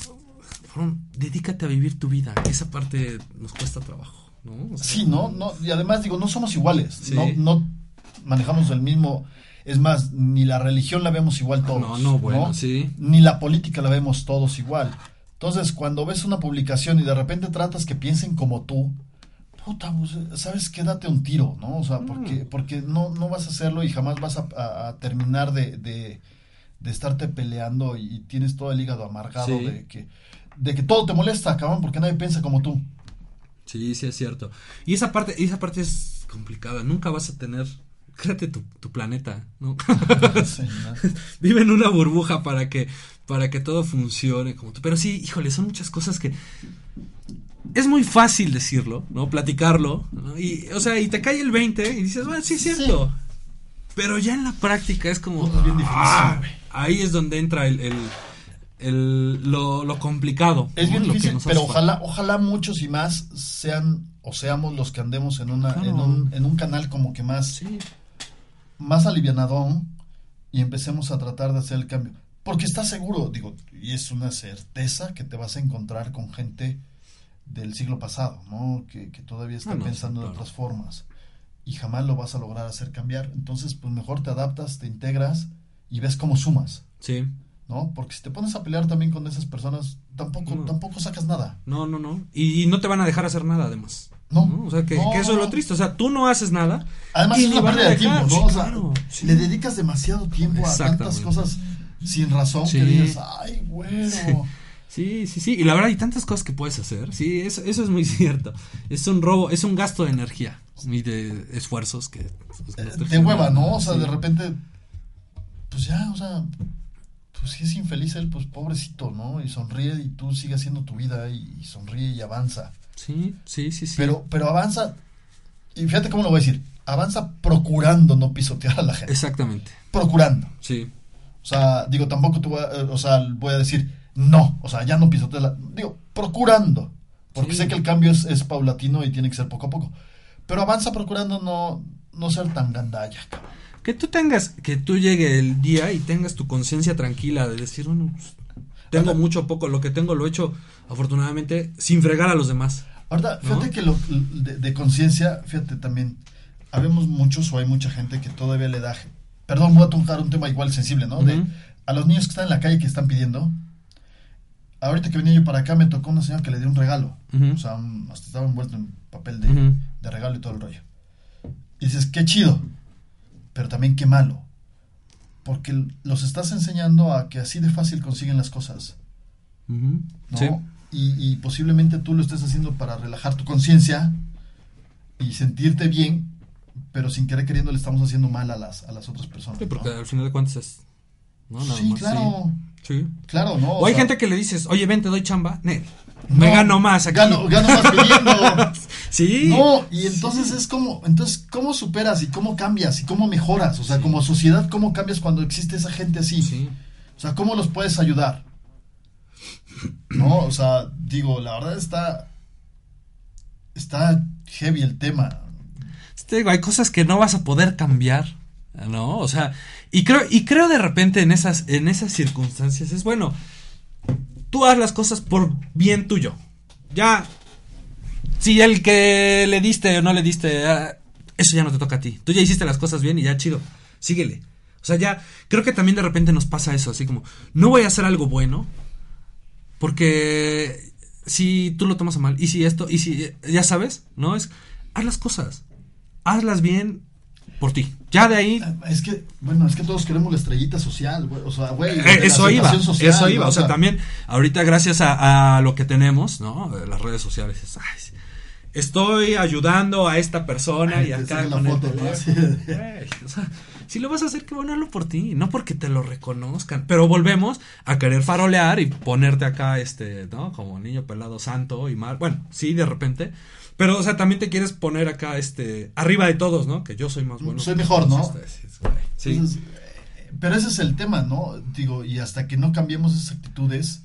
Speaker 3: "Cabrón, dedícate a vivir tu vida. Esa parte nos cuesta trabajo, ¿no? O sea,
Speaker 4: Sí, ¿no? no Y además, digo, no somos iguales.
Speaker 3: Sí.
Speaker 4: No, no manejamos el mismo. Es más, ni la religión la vemos igual todos.
Speaker 3: No, no, bueno, sí.
Speaker 4: Ni la política la vemos todos igual. Entonces, cuando ves una publicación y de repente tratas que piensen como tú, puta, pues, sabes que date un tiro, ¿no? O sea, porque,
Speaker 3: Mm.
Speaker 4: porque no, no vas a hacerlo y jamás vas a, a- a terminar de, de, de estarte peleando y tienes todo el hígado amargado
Speaker 3: Sí.
Speaker 4: de que de que todo te molesta, cabrón, porque nadie piensa como tú.
Speaker 3: Sí, sí es cierto. Y esa parte, y esa parte es complicada. Nunca vas a tener, créate tu, tu planeta, ¿no?
Speaker 4: Sí, ¿no?
Speaker 3: Vive en una burbuja para que, para que todo funcione como tú. Pero sí, híjole, son muchas cosas que es muy fácil decirlo, ¿no? Platicarlo, ¿no? Y, o sea, y te cae el 20 y dices, bueno, sí es cierto. Pero ya en la práctica es como,
Speaker 4: Es bien difícil,
Speaker 3: ah,
Speaker 4: güey.
Speaker 3: Ahí es donde entra el, el, el- lo, lo complicado.
Speaker 4: Es
Speaker 3: ¿no?
Speaker 4: bien
Speaker 3: Lo que
Speaker 4: difícil, pero ojalá, ojalá muchos y más sean o seamos los que andemos en una,
Speaker 3: Claro.
Speaker 4: en un, en un canal como que más,
Speaker 3: Sí,
Speaker 4: más alivianadón y empecemos a tratar de hacer el cambio. Porque estás seguro, digo, y es una certeza que te vas a encontrar con gente del siglo pasado, ¿no? Que, que todavía está
Speaker 3: Ah, no,
Speaker 4: pensando
Speaker 3: claro.
Speaker 4: otras formas. Y jamás lo vas a lograr hacer cambiar. Entonces, pues mejor te adaptas, te integras y ves cómo sumas,
Speaker 3: sí.
Speaker 4: ¿no? Porque si te pones a pelear también con esas personas, tampoco,
Speaker 3: No.
Speaker 4: tampoco sacas nada.
Speaker 3: No, no, no. Y, y no te van a dejar hacer nada, además.
Speaker 4: No.
Speaker 3: O sea, que,
Speaker 4: No,
Speaker 3: que eso es lo triste. O sea, tú no haces nada.
Speaker 4: Además
Speaker 3: y
Speaker 4: es una pérdida de tiempo, ¿no?
Speaker 3: Sí,
Speaker 4: O sea,
Speaker 3: claro, sí.
Speaker 4: le dedicas demasiado tiempo a tantas cosas sin razón
Speaker 3: Sí.
Speaker 4: que dices, ay, güero.
Speaker 3: Sí, sí, sí. Y la verdad, hay tantas cosas que puedes hacer. Sí, eso, eso es muy cierto. Es un robo, es un gasto de energía y de esfuerzos que. pues, no te
Speaker 4: hueva, ¿no? O sea,
Speaker 3: sí.
Speaker 4: de repente, pues ya, o sea, pues si es infeliz él, pues pobrecito, ¿no? Y sonríe y tú sigues haciendo tu vida y, y sonríe y avanza.
Speaker 3: Sí, sí, sí, sí.
Speaker 4: Pero, pero avanza, y fíjate cómo lo voy a decir, avanza procurando no pisotear a la gente.
Speaker 3: Exactamente.
Speaker 4: Procurando.
Speaker 3: Sí.
Speaker 4: O sea, digo, tampoco tú, o sea, voy a decir, no, o sea, ya no pisotees la... Digo, procurando. Porque
Speaker 3: Sí.
Speaker 4: sé que el cambio es, es paulatino y tiene que ser poco a poco. Pero avanza procurando no, no ser tan gandalla, cabrón.
Speaker 3: Que tú tengas, que tú llegue el día y tengas tu conciencia tranquila de decir, bueno, pues, tengo
Speaker 4: Ahora-
Speaker 3: mucho o poco, lo que tengo lo he hecho afortunadamente sin fregar a los demás.
Speaker 4: Ahorita,
Speaker 3: ¿No?
Speaker 4: fíjate que lo, de, de conciencia, fíjate también, habemos muchos o hay mucha gente que todavía le da... Perdón, voy a tocar un tema igual sensible, ¿no? De a los niños que están en la calle que están pidiendo. Ahorita que venía yo para acá me tocó una señora que le dio un regalo. O sea, un- hasta estaba envuelto en papel de, de regalo y todo el rollo. Y dices, qué chido, pero también qué malo. Porque los estás enseñando a que así de fácil consiguen las cosas.
Speaker 3: Ujú.
Speaker 4: ¿no?
Speaker 3: Sí.
Speaker 4: Y, y posiblemente tú lo estés haciendo para relajar tu conciencia y sentirte bien, pero sin querer queriendo le estamos haciendo mal a las, a las otras personas.
Speaker 3: Sí, porque
Speaker 4: ¿no?
Speaker 3: al final de cuentas es. ¿no? Nada
Speaker 4: sí,
Speaker 3: más,
Speaker 4: claro,
Speaker 3: Sí. sí.
Speaker 4: claro, ¿no?
Speaker 3: O, hay
Speaker 4: sea,
Speaker 3: gente que le dices, oye, ven, te doy chamba. Nel, me
Speaker 4: no,
Speaker 3: gano más aquí.
Speaker 4: Gano, gano más pidiendo.
Speaker 3: Sí.
Speaker 4: No, y entonces es como, entonces, ¿cómo superas y cómo cambias y cómo mejoras? O sea, como sociedad, ¿cómo cambias cuando existe esa gente así?
Speaker 3: Sí.
Speaker 4: O sea, ¿cómo los puedes ayudar? ¿No? O sea, digo, la verdad está. Está heavy el tema.
Speaker 3: Te digo, hay cosas que no vas a poder cambiar, ¿no? O sea, y creo, y creo de repente en esas, en esas circunstancias es bueno, tú haz las cosas por bien tuyo. Ya, si el que le diste o no le diste, ah, eso ya no te toca a ti. Tú ya hiciste las cosas bien y ya chido, síguele. O sea, ya, creo que también de repente nos pasa eso, así como, no voy a hacer algo bueno, porque si tú lo tomas a mal, y si esto, y si, ya sabes, ¿no? Es, haz las cosas, hazlas bien por ti. Ya de ahí,
Speaker 4: Es que, bueno, es que todos queremos la estrellita social, güey. O sea, güey.
Speaker 3: Eh,
Speaker 4: la
Speaker 3: eso iba,
Speaker 4: social,
Speaker 3: eso iba. O sea, también, ahorita gracias a, a lo que tenemos, ¿no? Las redes sociales. es, ay, estoy ayudando a esta persona
Speaker 4: Ay,
Speaker 3: y acá
Speaker 4: la
Speaker 3: con Güey, o sea, si lo vas a hacer, que bueno, hazlo por ti, no porque te lo reconozcan. Pero volvemos a querer farolear y ponerte acá, este, ¿no? Como niño pelado santo y mal. Bueno, sí, de repente. Pero, o sea, también te quieres poner acá, este, arriba de todos, ¿no? Que yo soy más bueno.
Speaker 4: Soy mejor, ¿no?
Speaker 3: Sí.
Speaker 4: Entonces, eh, pero ese es el tema, ¿no? Digo, y hasta que no cambiemos esas actitudes,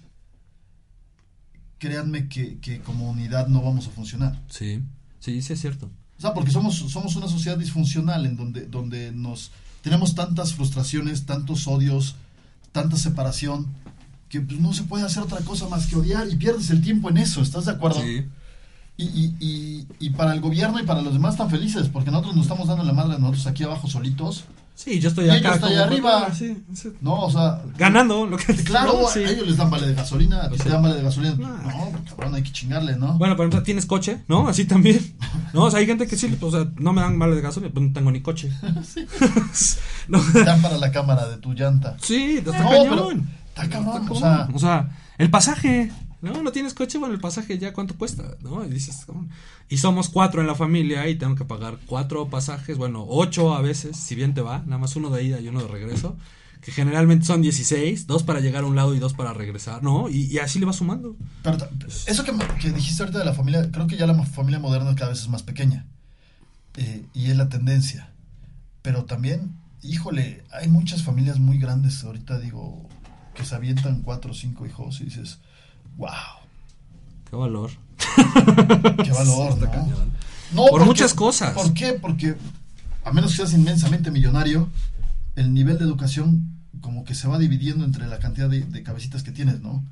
Speaker 4: créanme que, que como unidad no vamos a funcionar.
Speaker 3: Sí, sí, sí es cierto.
Speaker 4: O sea, porque somos, somos una sociedad disfuncional en donde, donde nos tenemos tantas frustraciones, tantos odios, tanta separación, que pues, no se puede hacer otra cosa más que odiar y pierdes el tiempo en eso, ¿estás de acuerdo?
Speaker 3: Sí.
Speaker 4: Y, y, y, y para el gobierno y para los demás están felices, porque nosotros nos estamos dando la madre a nosotros aquí abajo solitos,
Speaker 3: Sí, yo estoy
Speaker 4: Y
Speaker 3: acá. como-
Speaker 4: allá arriba.
Speaker 3: Sí, sí.
Speaker 4: ¿no? O sea,
Speaker 3: Ganando lo que
Speaker 4: Claro,
Speaker 3: ¿no? Sí.
Speaker 4: a ellos les dan vale de gasolina, a ti
Speaker 3: Sí.
Speaker 4: te dan vale de gasolina.
Speaker 3: Ah.
Speaker 4: No, cabrón, hay que chingarle, ¿no?
Speaker 3: Bueno, ejemplo, tienes coche, ¿no? Así también. No, o sea, hay gente que sí, pues, o sea, no me dan vale de gasolina, pues no tengo ni coche. no,
Speaker 4: Te dan para la cámara de tu llanta.
Speaker 3: sí, está
Speaker 4: No,
Speaker 3: cañón.
Speaker 4: pero está cabrón,
Speaker 3: Está
Speaker 4: o sea-
Speaker 3: o sea, el pasaje, ¿no? No tienes coche, bueno, el pasaje ya cuánto cuesta, ¿no? Y dices. Y somos cuatro en la familia y tengo que pagar cuatro pasajes, bueno, ocho a veces, si bien te va, nada más uno de ida y uno de regreso, que generalmente son 16, dos para llegar a un lado y dos para regresar, ¿no? Y, así le vas sumando.
Speaker 4: Eso que, dijiste ahorita de la familia, creo que ya la familia moderna cada vez es más pequeña. Eh, y es la tendencia. Pero también, híjole, hay muchas familias muy grandes ahorita, digo, que se avientan cuatro o cinco hijos y dices, wow,
Speaker 3: Qué valor.
Speaker 4: qué valor, ¿no?
Speaker 3: Por
Speaker 4: porque-
Speaker 3: muchas cosas.
Speaker 4: ¿Por qué? Porque a menos que seas inmensamente millonario, el nivel de educación como que se va dividiendo entre la cantidad de, de cabecitas que tienes, ¿no?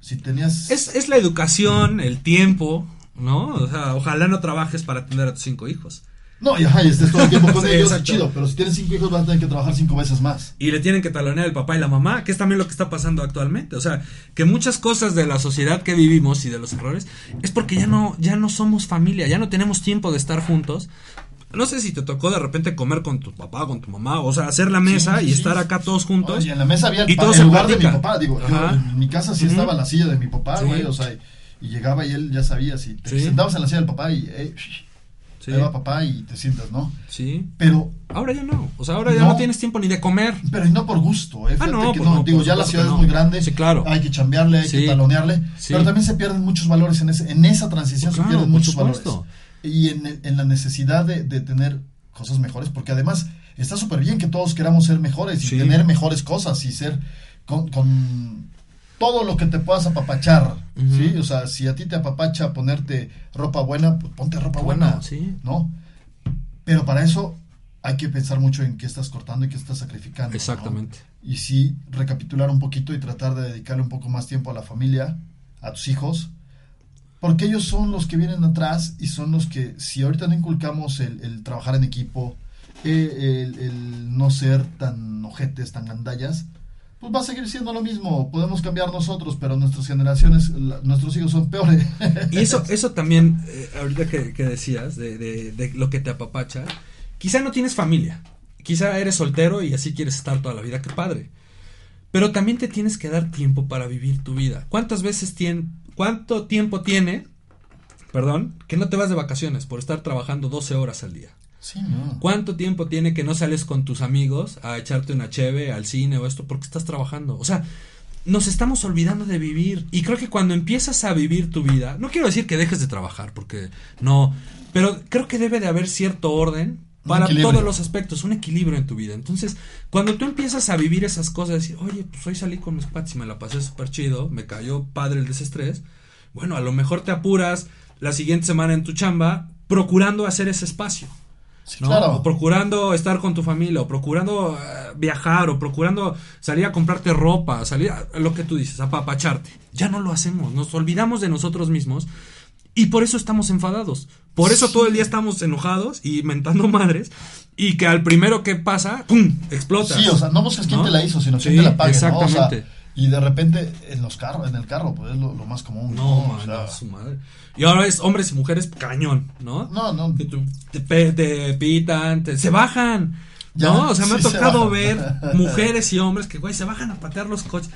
Speaker 4: Si tenías...
Speaker 3: Es, es la educación, el tiempo, ¿no? O sea, ojalá no trabajes para atender a tus cinco hijos.
Speaker 4: No, y ajá, y estés todo el tiempo con
Speaker 3: Sí,
Speaker 4: ellos,
Speaker 3: exacto.
Speaker 4: chido, pero si tienes cinco hijos vas a tener que trabajar cinco veces más.
Speaker 3: Y le tienen que talonear el papá y la mamá, que es también lo que está pasando actualmente. O sea, que muchas cosas de la sociedad que vivimos y de los errores es porque ya no, ya no somos familia, ya no tenemos tiempo de estar juntos. No sé si te tocó de repente comer con tu papá, con tu mamá, o sea, hacer la mesa
Speaker 4: Sí,
Speaker 3: y
Speaker 4: sí,
Speaker 3: estar acá todos juntos.
Speaker 4: Y en la mesa había el,
Speaker 3: Y todo
Speaker 4: el lugar de mi papá, digo, yo en mi casa sí
Speaker 3: Ujú.
Speaker 4: estaba la silla de mi papá, güey, o sea, y, y llegaba y él ya sabía, si te sentabas en la silla del papá y, eh,
Speaker 3: Sí,
Speaker 4: ahí va papá y te sientas, ¿no?
Speaker 3: sí.
Speaker 4: Pero
Speaker 3: Ahora ya no. O sea, ahora ya no,
Speaker 4: No.
Speaker 3: tienes tiempo ni de comer.
Speaker 4: Pero y no por gusto, ¿eh?
Speaker 3: Ah, no,
Speaker 4: que
Speaker 3: pues
Speaker 4: no,
Speaker 3: no,
Speaker 4: digo, ya la ciudad es muy grande.
Speaker 3: Sí, claro.
Speaker 4: Hay que chambearle, hay
Speaker 3: Sí.
Speaker 4: que talonearle.
Speaker 3: Sí.
Speaker 4: Pero también se pierden muchos valores en, ese, en esa transición,
Speaker 3: Claro,
Speaker 4: se pierden muchos
Speaker 3: supuesto.
Speaker 4: valores. Y en, en la necesidad de, de tener cosas mejores, porque además está súper bien que todos queramos ser mejores y tener mejores cosas y ser con, con todo lo que te puedas apapachar,
Speaker 3: Ujú.
Speaker 4: ¿sí? O sea, si a ti te apapacha ponerte ropa buena, pues ponte ropa
Speaker 3: Bueno,
Speaker 4: buena,
Speaker 3: sí.
Speaker 4: ¿no? Pero para eso hay que pensar mucho en qué estás cortando y qué estás sacrificando. ¿no?
Speaker 3: Exactamente.
Speaker 4: Y sí, recapitular un poquito y tratar de dedicarle un poco más tiempo a la familia, a tus hijos, porque ellos son los que vienen atrás y son los que, si ahorita no inculcamos el, el trabajar en equipo, eh, el, el no ser tan ojetes, tan gandallas, pues va a seguir siendo lo mismo. Podemos cambiar nosotros, pero nuestras generaciones, la- nuestros hijos son peores.
Speaker 3: Y eso, eso también, eh, ahorita que, que decías, de, de- de lo que te apapacha, quizá no tienes familia, quizá eres soltero y así quieres estar toda la vida, qué padre. Pero también te tienes que dar tiempo para vivir tu vida. ¿Cuántas veces tiene, cuánto tiempo tiene, perdón, que no te vas de vacaciones por estar trabajando 12 horas al día?
Speaker 4: Sí, no.
Speaker 3: ¿Cuánto tiempo tiene que no sales con tus amigos a echarte una cheve al cine o esto porque estás trabajando? O sea, nos estamos olvidando de vivir. Y creo que cuando empiezas a vivir tu vida, no quiero decir que dejes de trabajar, porque no, pero creo que debe de haber cierto orden para todos los aspectos, un equilibrio en tu vida. Entonces, cuando tú empiezas a vivir esas cosas, decir, oye, pues hoy salí con mis cuates y me la pasé súper chido, me cayó padre el desestrés, bueno, a lo mejor te apuras la siguiente semana en tu chamba procurando hacer ese espacio.
Speaker 4: Sí,
Speaker 3: ¿no?
Speaker 4: claro.
Speaker 3: O procurando estar con tu familia, o procurando eh, viajar, o procurando salir a comprarte ropa, salir a lo que tú dices, apapacharte. Ya no lo hacemos, nos olvidamos de nosotros mismos y por eso estamos enfadados. Por eso todo el día estamos enojados y mentando madres y que al primero que pasa, ¡pum! explota.
Speaker 4: Sí, o sea, no buscas quién
Speaker 3: ¿No?
Speaker 4: te la hizo, sino quién
Speaker 3: Sí,
Speaker 4: te la pague, ¿no? O sea,
Speaker 3: exactamente.
Speaker 4: Y de repente en los carros, en el carro, pues es lo, lo más común.
Speaker 3: No,
Speaker 4: O
Speaker 3: mano,
Speaker 4: sea,
Speaker 3: su madre. Y ahora es hombres y mujeres cañón, ¿no?
Speaker 4: no, no.
Speaker 3: Que te, te pitan, te- se bajan.
Speaker 4: Ya,
Speaker 3: no, o sea, me ha
Speaker 4: sí
Speaker 3: tocado ver mujeres y hombres que, güey, se bajan a patear los coches.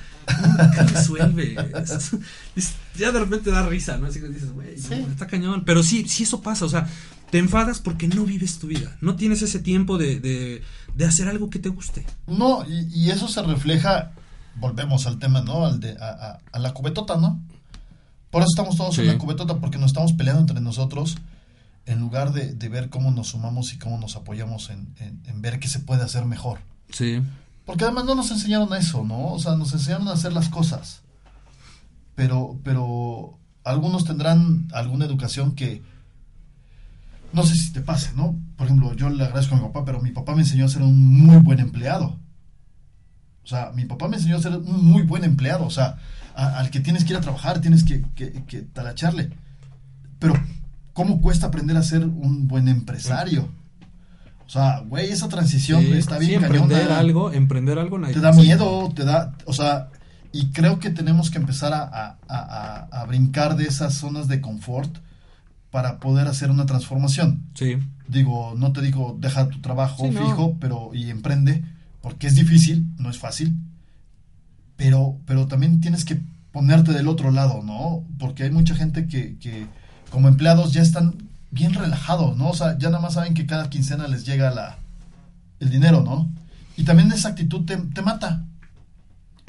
Speaker 3: ¿Qué resuelve? Es- es- ya de repente da risa, ¿no? Así que dices, güey, no, está cañón. Pero sí, sí eso pasa, o sea, te enfadas porque no vives tu vida. No tienes ese tiempo de, de, de hacer algo que te guste.
Speaker 4: No, y, y eso se refleja, volvemos al tema, ¿no? Al de, a, a- a la cubetota, ¿no? Por eso estamos todos
Speaker 3: Sí.
Speaker 4: en la cubetota, porque nos estamos peleando entre nosotros en lugar de, de ver cómo nos sumamos y cómo nos apoyamos en, en- en ver qué se puede hacer mejor.
Speaker 3: Sí.
Speaker 4: Porque además no nos enseñaron a eso, ¿no? O sea, nos enseñaron a hacer las cosas. Pero, pero algunos tendrán alguna educación que no sé si te pase, ¿no? Por ejemplo, yo le agradezco a mi papá, pero mi papá me enseñó a ser un muy buen empleado. O sea, mi papá me enseñó a ser un muy buen empleado. O sea, a- al que tienes que ir a trabajar, tienes que, que, que talacharle. Pero, ¿cómo cuesta aprender a ser un buen empresario? O sea, güey, esa transición
Speaker 3: Sí,
Speaker 4: está bien
Speaker 3: sí, emprender
Speaker 4: cañona
Speaker 3: algo, emprender algo nadie
Speaker 4: te da miedo, te da, o sea, y creo que tenemos que empezar a, a- a- a- brincar de esas zonas de confort para poder hacer una transformación.
Speaker 3: Sí.
Speaker 4: Digo, no te digo deja tu trabajo
Speaker 3: Sí, no.
Speaker 4: fijo, pero y emprende, porque es difícil, no es fácil, pero, pero también tienes que ponerte del otro lado, ¿no? Porque hay mucha gente que, que como empleados ya están bien relajados, ¿no? O sea, ya nada más saben que cada quincena les llega la, el dinero, ¿no? Y también esa actitud te, te mata.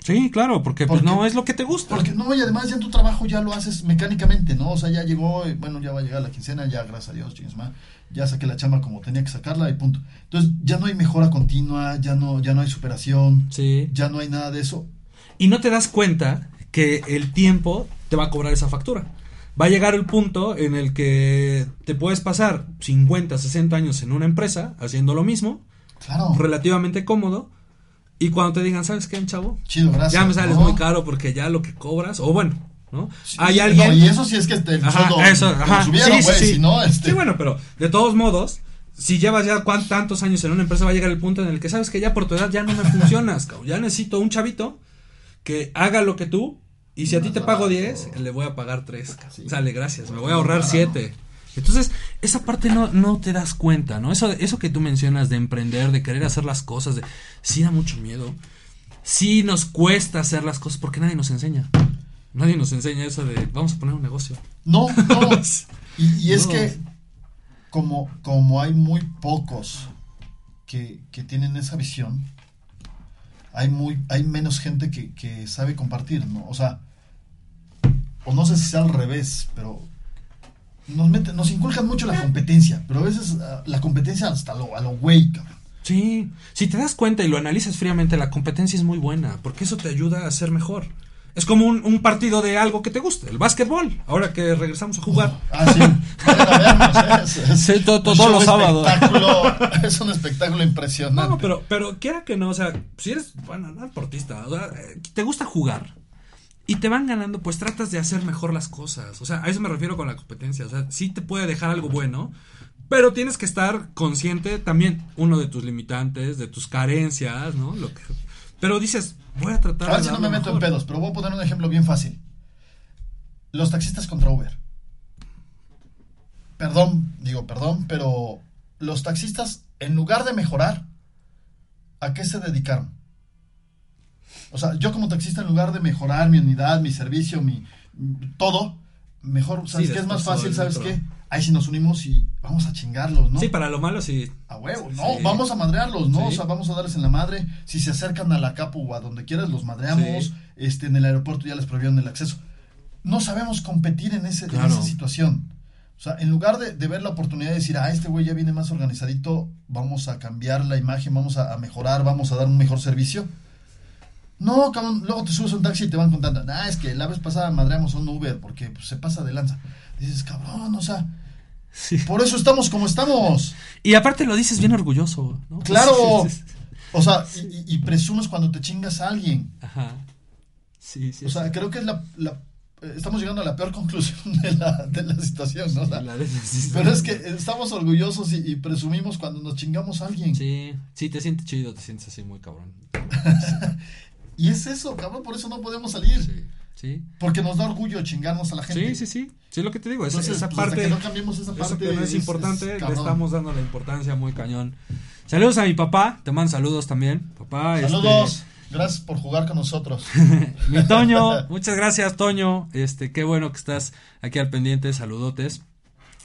Speaker 3: Sí, claro, porque pues,
Speaker 4: Porque-
Speaker 3: no es lo que te gusta.
Speaker 4: Porque no, y además ya en tu trabajo ya lo haces mecánicamente, ¿no? O sea, ya llegó, y, bueno, ya va a llegar la quincena, ya gracias a Dios, chingues, ma, ya saqué la chamba como tenía que sacarla y punto. Entonces, ya no hay mejora continua, ya no, ya no hay superación,
Speaker 3: Sí.
Speaker 4: ya no hay nada de eso.
Speaker 3: Y no te das cuenta que el tiempo te va a cobrar esa factura. Va a llegar el punto en el que te puedes pasar 50, 60 años en una empresa haciendo lo mismo,
Speaker 4: Claro,
Speaker 3: relativamente cómodo, y cuando te digan, ¿sabes qué, chavo?
Speaker 4: chido, gracias.
Speaker 3: ya me sales
Speaker 4: ¿no?
Speaker 3: muy caro porque ya lo que cobras, o bueno, ¿no?
Speaker 4: Sí,
Speaker 3: Hay
Speaker 4: no,
Speaker 3: alguien...
Speaker 4: y eso sí es que te,
Speaker 3: Ajá,
Speaker 4: sueldo
Speaker 3: eso,
Speaker 4: te lo
Speaker 3: ajá.
Speaker 4: subieron,
Speaker 3: Sí, sí,
Speaker 4: güey,
Speaker 3: sí.
Speaker 4: si no, este...
Speaker 3: Sí, bueno, pero de todos modos, si llevas ya cuan- tantos años en una empresa, va a llegar el punto en el que sabes que ya por tu edad ya no me funcionas, cabrón. Ya necesito un chavito que haga lo que tú, y si a ti te pago 10, le voy a pagar 3. Sale, gracias, me voy a ahorrar 7. Entonces, esa parte no, no te das cuenta, ¿no? Eso, eso que tú mencionas de emprender, de querer hacer las cosas, de sí da mucho miedo. Sí nos cuesta hacer las cosas porque nadie nos enseña. Nadie nos enseña eso de vamos a poner un negocio.
Speaker 4: No, no. Y, y es
Speaker 3: No.
Speaker 4: que como, como hay muy pocos que, que tienen esa visión, hay muy, hay menos gente que, que sabe compartir, ¿no? O sea, o no sé si sea al revés, pero nos meten, nos inculcan mucho la competencia, pero a veces ah, la competencia hasta lo, a lo güey, cabrón.
Speaker 3: Sí, si te das cuenta y lo analizas fríamente, la competencia es muy buena, porque eso te ayuda a ser mejor. Es como un, un partido de algo que te guste, el básquetbol, ahora que regresamos a jugar.
Speaker 4: Ah, sí. ¿eh? Es- es
Speaker 3: Sí, to- to-
Speaker 4: un
Speaker 3: todos los sábados.
Speaker 4: Es un espectáculo impresionante.
Speaker 3: No, pero, pero quiera que no, o sea, si eres, bueno, no deportista, o sea, eh, te gusta jugar y te van ganando, pues tratas de hacer mejor las cosas. O sea, a eso me refiero con la competencia. O sea, sí te puede dejar algo bueno, pero tienes que estar consciente también, uno, de tus limitantes, de tus carencias, ¿no? Lo que, pero dices, voy a tratar
Speaker 4: A ver si no me meto en pedos, pero voy a poner un ejemplo bien fácil. Los taxistas contra Uber. Perdón, digo perdón, pero los taxistas, en lugar de mejorar, ¿a qué se dedicaron? O sea, yo como taxista, en lugar de mejorar mi unidad, mi servicio, mi todo, mejor, ¿sabes
Speaker 3: Sí,
Speaker 4: qué es más fácil? ¿Sabes qué? Ahí sí nos unimos y vamos a chingarlos, ¿no?
Speaker 3: Sí, para lo malo sí.
Speaker 4: A huevo,
Speaker 3: Sí.
Speaker 4: no, vamos a madrearlos, ¿no?
Speaker 3: Sí.
Speaker 4: O sea, vamos a darles en la madre. Si se acercan a la capu o a donde quieras, los madreamos. Este, en el aeropuerto ya les prohibieron el acceso. No sabemos competir en, ese, en
Speaker 3: Claro.
Speaker 4: esa situación. O O sea, en lugar de, de ver la oportunidad de decir, ah, este güey ya viene más organizadito, vamos a cambiar la imagen, vamos a, a mejorar, vamos a dar un mejor servicio. No, cabrón, luego te subes a un taxi y te van contando, ah, es que la vez pasada madreamos a un Uber porque pues, se pasa de lanza. Dices, cabrón, o sea,
Speaker 3: Sí.
Speaker 4: por eso estamos como estamos.
Speaker 3: Y aparte lo dices bien orgulloso, ¿no?
Speaker 4: Claro. O sea, y, y- presumes cuando te chingas a alguien.
Speaker 3: Ajá. Sí, sí.
Speaker 4: O sea,
Speaker 3: sí.
Speaker 4: creo que es la, la- estamos llegando a la peor conclusión de la, de la situación, ¿no? O sea,
Speaker 3: sí.
Speaker 4: pero es que estamos orgullosos y, y presumimos cuando nos chingamos a alguien.
Speaker 3: Sí, sí, te sientes chido, te sientes así muy cabrón.
Speaker 4: Y es eso, cabrón, por eso no podemos salir.
Speaker 3: Sí, sí.
Speaker 4: Porque nos da orgullo chingarnos a la gente.
Speaker 3: Sí, sí, sí. Sí, es lo que te digo. es-
Speaker 4: Entonces,
Speaker 3: esa
Speaker 4: pues,
Speaker 3: parte.
Speaker 4: que no cambiemos esa
Speaker 3: Eso
Speaker 4: parte.
Speaker 3: que no es
Speaker 4: es-
Speaker 3: importante,
Speaker 4: es
Speaker 3: le estamos dando la importancia muy cañón. Saludos a mi papá, te mando saludos también. Papá, este,
Speaker 4: Saludos. Gracias por jugar con nosotros.
Speaker 3: mi Toño, muchas gracias, Toño. Este, qué bueno que estás aquí al pendiente, saludotes.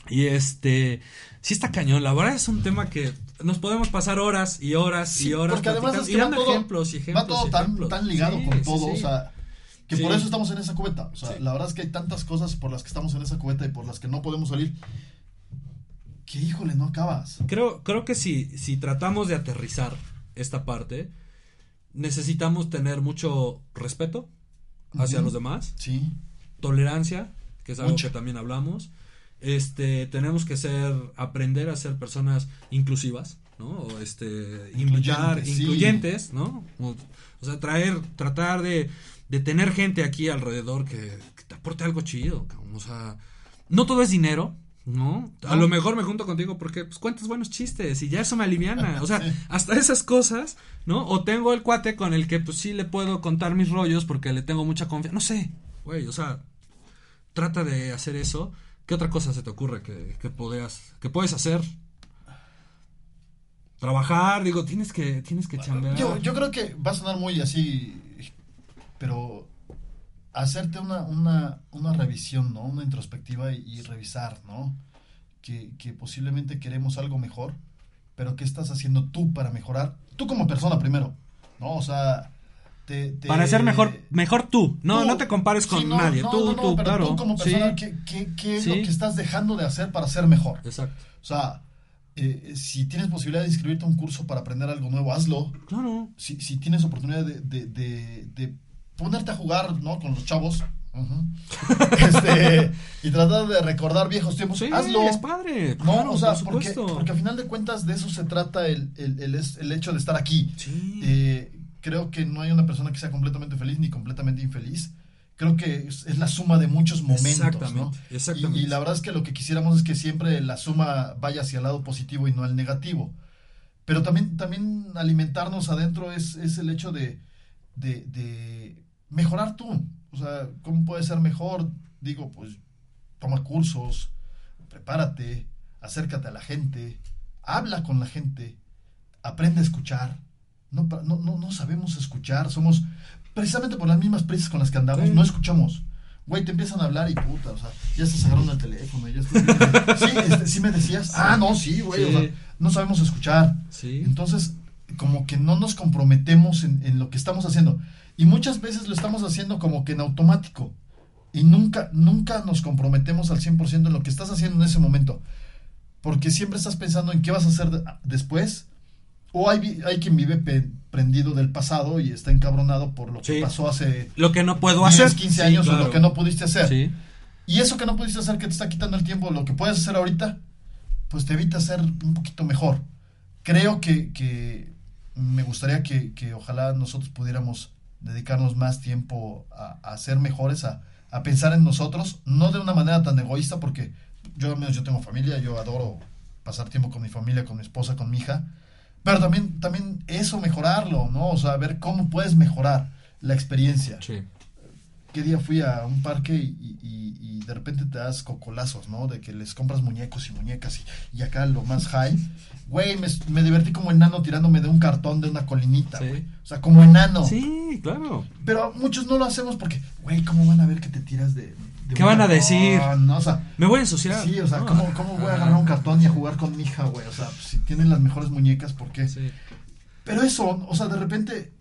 Speaker 3: Y este, sí está cañón, la verdad es un tema que nos podemos pasar horas y horas
Speaker 4: Sí,
Speaker 3: y horas
Speaker 4: porque además es
Speaker 3: y
Speaker 4: que va
Speaker 3: dando
Speaker 4: todo,
Speaker 3: ejemplos y ejemplos.
Speaker 4: va todo
Speaker 3: y
Speaker 4: tan,
Speaker 3: ejemplos.
Speaker 4: tan ligado
Speaker 3: Sí,
Speaker 4: con todo, o sea, que por eso estamos en esa cubeta. O sea, la verdad es que hay tantas cosas por las que estamos en esa cubeta y por las que no podemos salir, que híjole, no acabas.
Speaker 3: Creo, creo que si, si tratamos de aterrizar esta parte, necesitamos tener mucho respeto hacia
Speaker 4: Ujú.
Speaker 3: los demás,
Speaker 4: Sí,
Speaker 3: tolerancia, que es algo
Speaker 4: Mucho.
Speaker 3: que también hablamos. Este, tenemos que ser, aprender a ser personas inclusivas, ¿no? O este, invitar,
Speaker 4: Incluyentes, sí.
Speaker 3: incluyentes, ¿no? O, o sea, traer, tratar de, de tener gente aquí alrededor que, que te aporte algo chido, cabrón. o sea, no todo es dinero, ¿no? A lo mejor me junto contigo porque pues cuentas buenos chistes y ya eso me aliviana, o sea, hasta esas cosas, ¿no? O tengo el cuate con el que pues sí le puedo contar mis rollos porque le tengo mucha confianza, no sé, güey, o sea, trata de hacer eso. ¿Qué otra cosa se te ocurre que, que podías, que puedes hacer? Trabajar, digo, tienes que, tienes que chambear.
Speaker 4: yo, yo creo que va a sonar muy así, pero hacerte una, una, una revisión, ¿no? Una introspectiva y, y revisar, ¿no? Que, que posiblemente queremos algo mejor, pero ¿qué estás haciendo tú para mejorar? Tú como persona primero, ¿no? O sea, te... te-
Speaker 3: Para ser mejor, mejor tú. No,
Speaker 4: tú-
Speaker 3: no te compares con
Speaker 4: sí, no,
Speaker 3: nadie.
Speaker 4: no,
Speaker 3: tú,
Speaker 4: no, no,
Speaker 3: tú,
Speaker 4: pero
Speaker 3: claro.
Speaker 4: tú como
Speaker 3: Sí.
Speaker 4: persona, ¿qué, qué, qué es
Speaker 3: Sí.
Speaker 4: lo que estás dejando de hacer para ser mejor?
Speaker 3: Exacto.
Speaker 4: O sea, eh, si tienes posibilidad de inscribirte a un curso para aprender algo nuevo, hazlo.
Speaker 3: Claro.
Speaker 4: Si, si tienes oportunidad de, de, de- de ponerte a jugar, ¿no? Con los chavos. este, y tratar de recordar viejos tiempos,
Speaker 3: Sí,
Speaker 4: hazlo.
Speaker 3: es padre.
Speaker 4: No,
Speaker 3: claro,
Speaker 4: o sea,
Speaker 3: por
Speaker 4: porque, porque a final de cuentas de eso se trata el, el, el, el hecho de estar aquí.
Speaker 3: Sí.
Speaker 4: Eh, creo que no hay una persona que sea completamente feliz ni completamente infeliz. Creo que es, es la suma de muchos momentos,
Speaker 3: Exactamente,
Speaker 4: ¿no?
Speaker 3: exactamente.
Speaker 4: Y, y la verdad es que lo que quisiéramos es que siempre la suma vaya hacia el lado positivo y no al negativo. Pero también, también alimentarnos adentro es, es el hecho de, de, de mejorar tú. O sea, ¿cómo puedes ser mejor? Digo, pues toma cursos, prepárate, acércate a la gente, habla con la gente, aprende a escuchar. No, no, no, no sabemos escuchar, somos precisamente por las mismas prisas con las que andamos,
Speaker 3: Sí.
Speaker 4: no escuchamos. Güey, te empiezan a hablar y puta, o sea, ya estás agarrando el teléfono, ya estás... Sí, este, sí me decías, ah, no, sí, güey, o sea, no sabemos escuchar.
Speaker 3: Sí.
Speaker 4: Entonces, como que no nos comprometemos en, en lo que estamos haciendo. Y muchas veces lo estamos haciendo como que en automático. Y nunca, nunca nos comprometemos al 100% en lo que estás haciendo en ese momento. Porque siempre estás pensando en qué vas a hacer de- después. O hay, hay quien vive prendido del pasado y está encabronado por lo que pasó hace
Speaker 3: Lo que no puedo
Speaker 4: 10,
Speaker 3: hacer.
Speaker 4: 15
Speaker 3: Sí,
Speaker 4: años o lo que no pudiste hacer.
Speaker 3: Sí.
Speaker 4: Y eso que no pudiste hacer que te está quitando el tiempo, lo que puedes hacer ahorita, pues te evita ser un poquito mejor. Creo que, que me gustaría que, que ojalá nosotros pudiéramos dedicarnos más tiempo a, a ser mejores, a, a pensar en nosotros, no de una manera tan egoísta, porque yo al menos yo tengo familia, yo adoro pasar tiempo con mi familia, con mi esposa, con mi hija, pero también, también eso mejorarlo, ¿no? O sea, ver cómo puedes mejorar la experiencia
Speaker 3: Sí.
Speaker 4: qué día fui a un parque y, y- y de repente te das cocolazos, ¿no? De que les compras muñecos y muñecas y, y acá lo más high. Güey, me, me divertí como enano tirándome de un cartón de una colinita,
Speaker 3: Sí.
Speaker 4: O sea, como enano.
Speaker 3: Sí, claro.
Speaker 4: Pero muchos no lo hacemos porque, güey, ¿cómo van a ver que te tiras de...
Speaker 3: ¿Qué van a decir?
Speaker 4: No, o sea,
Speaker 3: Me voy a ensuciar.
Speaker 4: sí, o sea,
Speaker 3: No.
Speaker 4: ¿cómo, cómo voy a agarrar un cartón y a jugar con mi hija, güey? O sea, si tienen las mejores muñecas, ¿por qué?
Speaker 3: Sí.
Speaker 4: Pero eso, o sea, de repente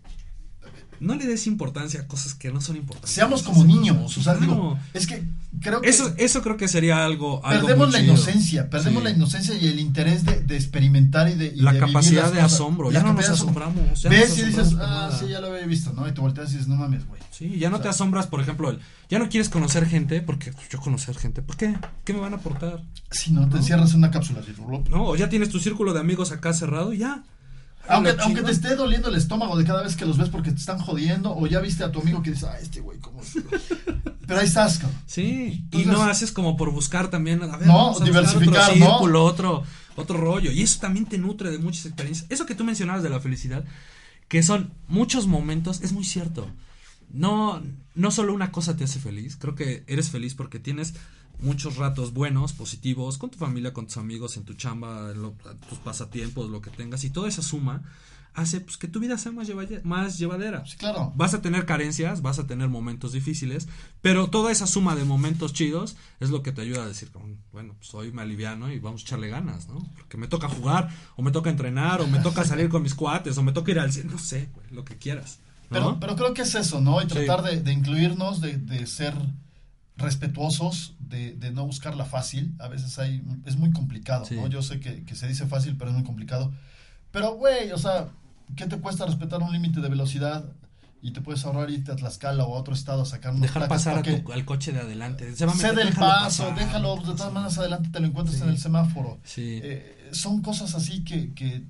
Speaker 3: no le des importancia a cosas que no son importantes.
Speaker 4: Seamos como niños, o sea,
Speaker 3: Claro.
Speaker 4: digo, es que creo que
Speaker 3: Eso, eso creo que sería algo. algo
Speaker 4: perdemos la
Speaker 3: chido.
Speaker 4: inocencia, perdemos
Speaker 3: Sí.
Speaker 4: la inocencia y el interés de, de experimentar y de y
Speaker 3: La
Speaker 4: de
Speaker 3: capacidad de asombro, ya no nos asombramos, ya
Speaker 4: Ves
Speaker 3: nos
Speaker 4: y dices, ah,
Speaker 3: nada".
Speaker 4: sí, ya lo había visto, ¿no? Y te volteas y dices, no mames, güey.
Speaker 3: Sí, ya no te asombras, por ejemplo, el- ya no quieres conocer gente, porque pues, yo conocer gente, ¿por qué? ¿Qué me van a aportar?
Speaker 4: Si no, te encierras en una cápsula Rulo.
Speaker 3: No, o ya tienes tu círculo de amigos acá cerrado y ya.
Speaker 4: Aunque, aunque te esté doliendo el estómago de cada vez que los ves porque te están jodiendo, o ya viste a tu amigo que dice, ah, este güey, ¿cómo? es?". Pero ahí estás, cabrón.
Speaker 3: Sí, y no haces como por buscar también, a ver,
Speaker 4: No, diversificar,
Speaker 3: otro
Speaker 4: ¿no?
Speaker 3: círculo, otro, otro rollo. Y eso también te nutre de muchas experiencias. Eso que tú mencionabas de la felicidad, que son muchos momentos, es muy cierto. No, no solo una cosa te hace feliz, creo que eres feliz porque tienes muchos ratos buenos, positivos, con tu familia, con tus amigos, en tu chamba, en lo- tus pasatiempos, lo que tengas, y toda esa suma hace pues, que tu vida sea más, lleva- más llevadera.
Speaker 4: Sí, claro.
Speaker 3: Vas a tener carencias, vas a tener momentos difíciles, pero toda esa suma de momentos chidos es lo que te ayuda a decir, bueno, pues hoy me aliviano y vamos a echarle ganas, ¿no? Porque me toca jugar, o me toca entrenar, o me toca salir con mis cuates, o me toca ir al cine, no sé, güey, lo que quieras. ¿no?
Speaker 4: Pero, pero creo que es eso, ¿no? Y
Speaker 3: Sí.
Speaker 4: tratar de, de incluirnos, de, de ser respetuosos, de, de no buscar la fácil. A veces hay, es muy complicado,
Speaker 3: Sí.
Speaker 4: ¿no? Yo sé que, que se dice fácil, pero es muy complicado. Pero, güey, o sea, ¿qué te cuesta respetar un límite de velocidad? Y te puedes ahorrar irte a Tlaxcala o a otro estado a sacar unas
Speaker 3: Dejar pasar a
Speaker 4: porque
Speaker 3: tu- al coche de adelante. Se va a meter,
Speaker 4: Cede el
Speaker 3: déjalo
Speaker 4: paso,
Speaker 3: pasar.
Speaker 4: déjalo, de todas maneras adelante te lo encuentras
Speaker 3: Sí.
Speaker 4: en el semáforo.
Speaker 3: Sí.
Speaker 4: Eh, son cosas así que, que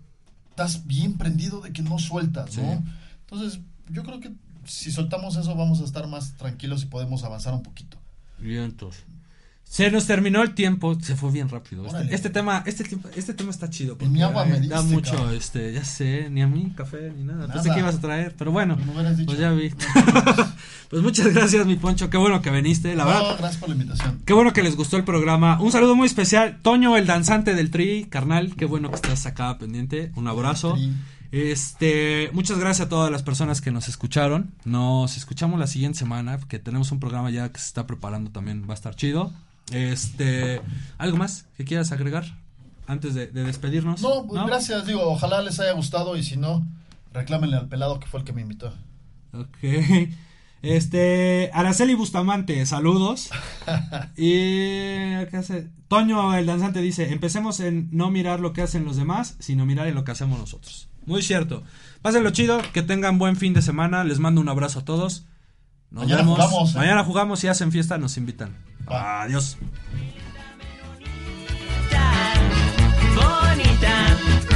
Speaker 4: estás bien prendido de que no sueltas. ¿no? Entonces, yo creo que si soltamos eso vamos a estar más tranquilos y podemos avanzar un poquito.
Speaker 3: Vientos. Se nos terminó el tiempo, se fue bien rápido. Este, este tema, este tiempo, este tema está chido.
Speaker 4: Ni mi agua me
Speaker 3: da
Speaker 4: diste,
Speaker 3: mucho,
Speaker 4: cabrón.
Speaker 3: este, ya sé, ni a mí café ni nada. Pensé
Speaker 4: Nada.
Speaker 3: que ibas a traer, pero bueno,
Speaker 4: dicho.
Speaker 3: pues ya vi. pues muchas gracias, mi Poncho, qué bueno que viniste, la
Speaker 4: No,
Speaker 3: verdad.
Speaker 4: gracias por la invitación.
Speaker 3: Qué bueno que les gustó el programa. Un saludo muy especial. Toño, el danzante del tri, carnal. Qué bueno que estás acá pendiente. Un abrazo. Este, muchas gracias a todas las personas que nos escucharon. Nos escuchamos la siguiente semana, que tenemos un programa ya que se está preparando también, va a estar chido. Este, ¿algo más que quieras agregar antes de, de despedirnos?
Speaker 4: No, pues gracias, digo, ojalá les haya gustado y si no, reclámenle al pelado que fue el que me invitó.
Speaker 3: Ok. Este, Araceli Bustamante, saludos. y ¿qué hace? Toño el danzante dice, empecemos en no mirar lo que hacen los demás, sino mirar en lo que hacemos nosotros. Muy cierto. Pásenlo chido, que tengan buen fin de semana. Les mando un abrazo a todos. Nos
Speaker 4: Mañana
Speaker 3: vemos.
Speaker 4: jugamos, ¿eh?
Speaker 3: Mañana jugamos y hacen fiesta, nos invitan. Adiós.
Speaker 5: bonita.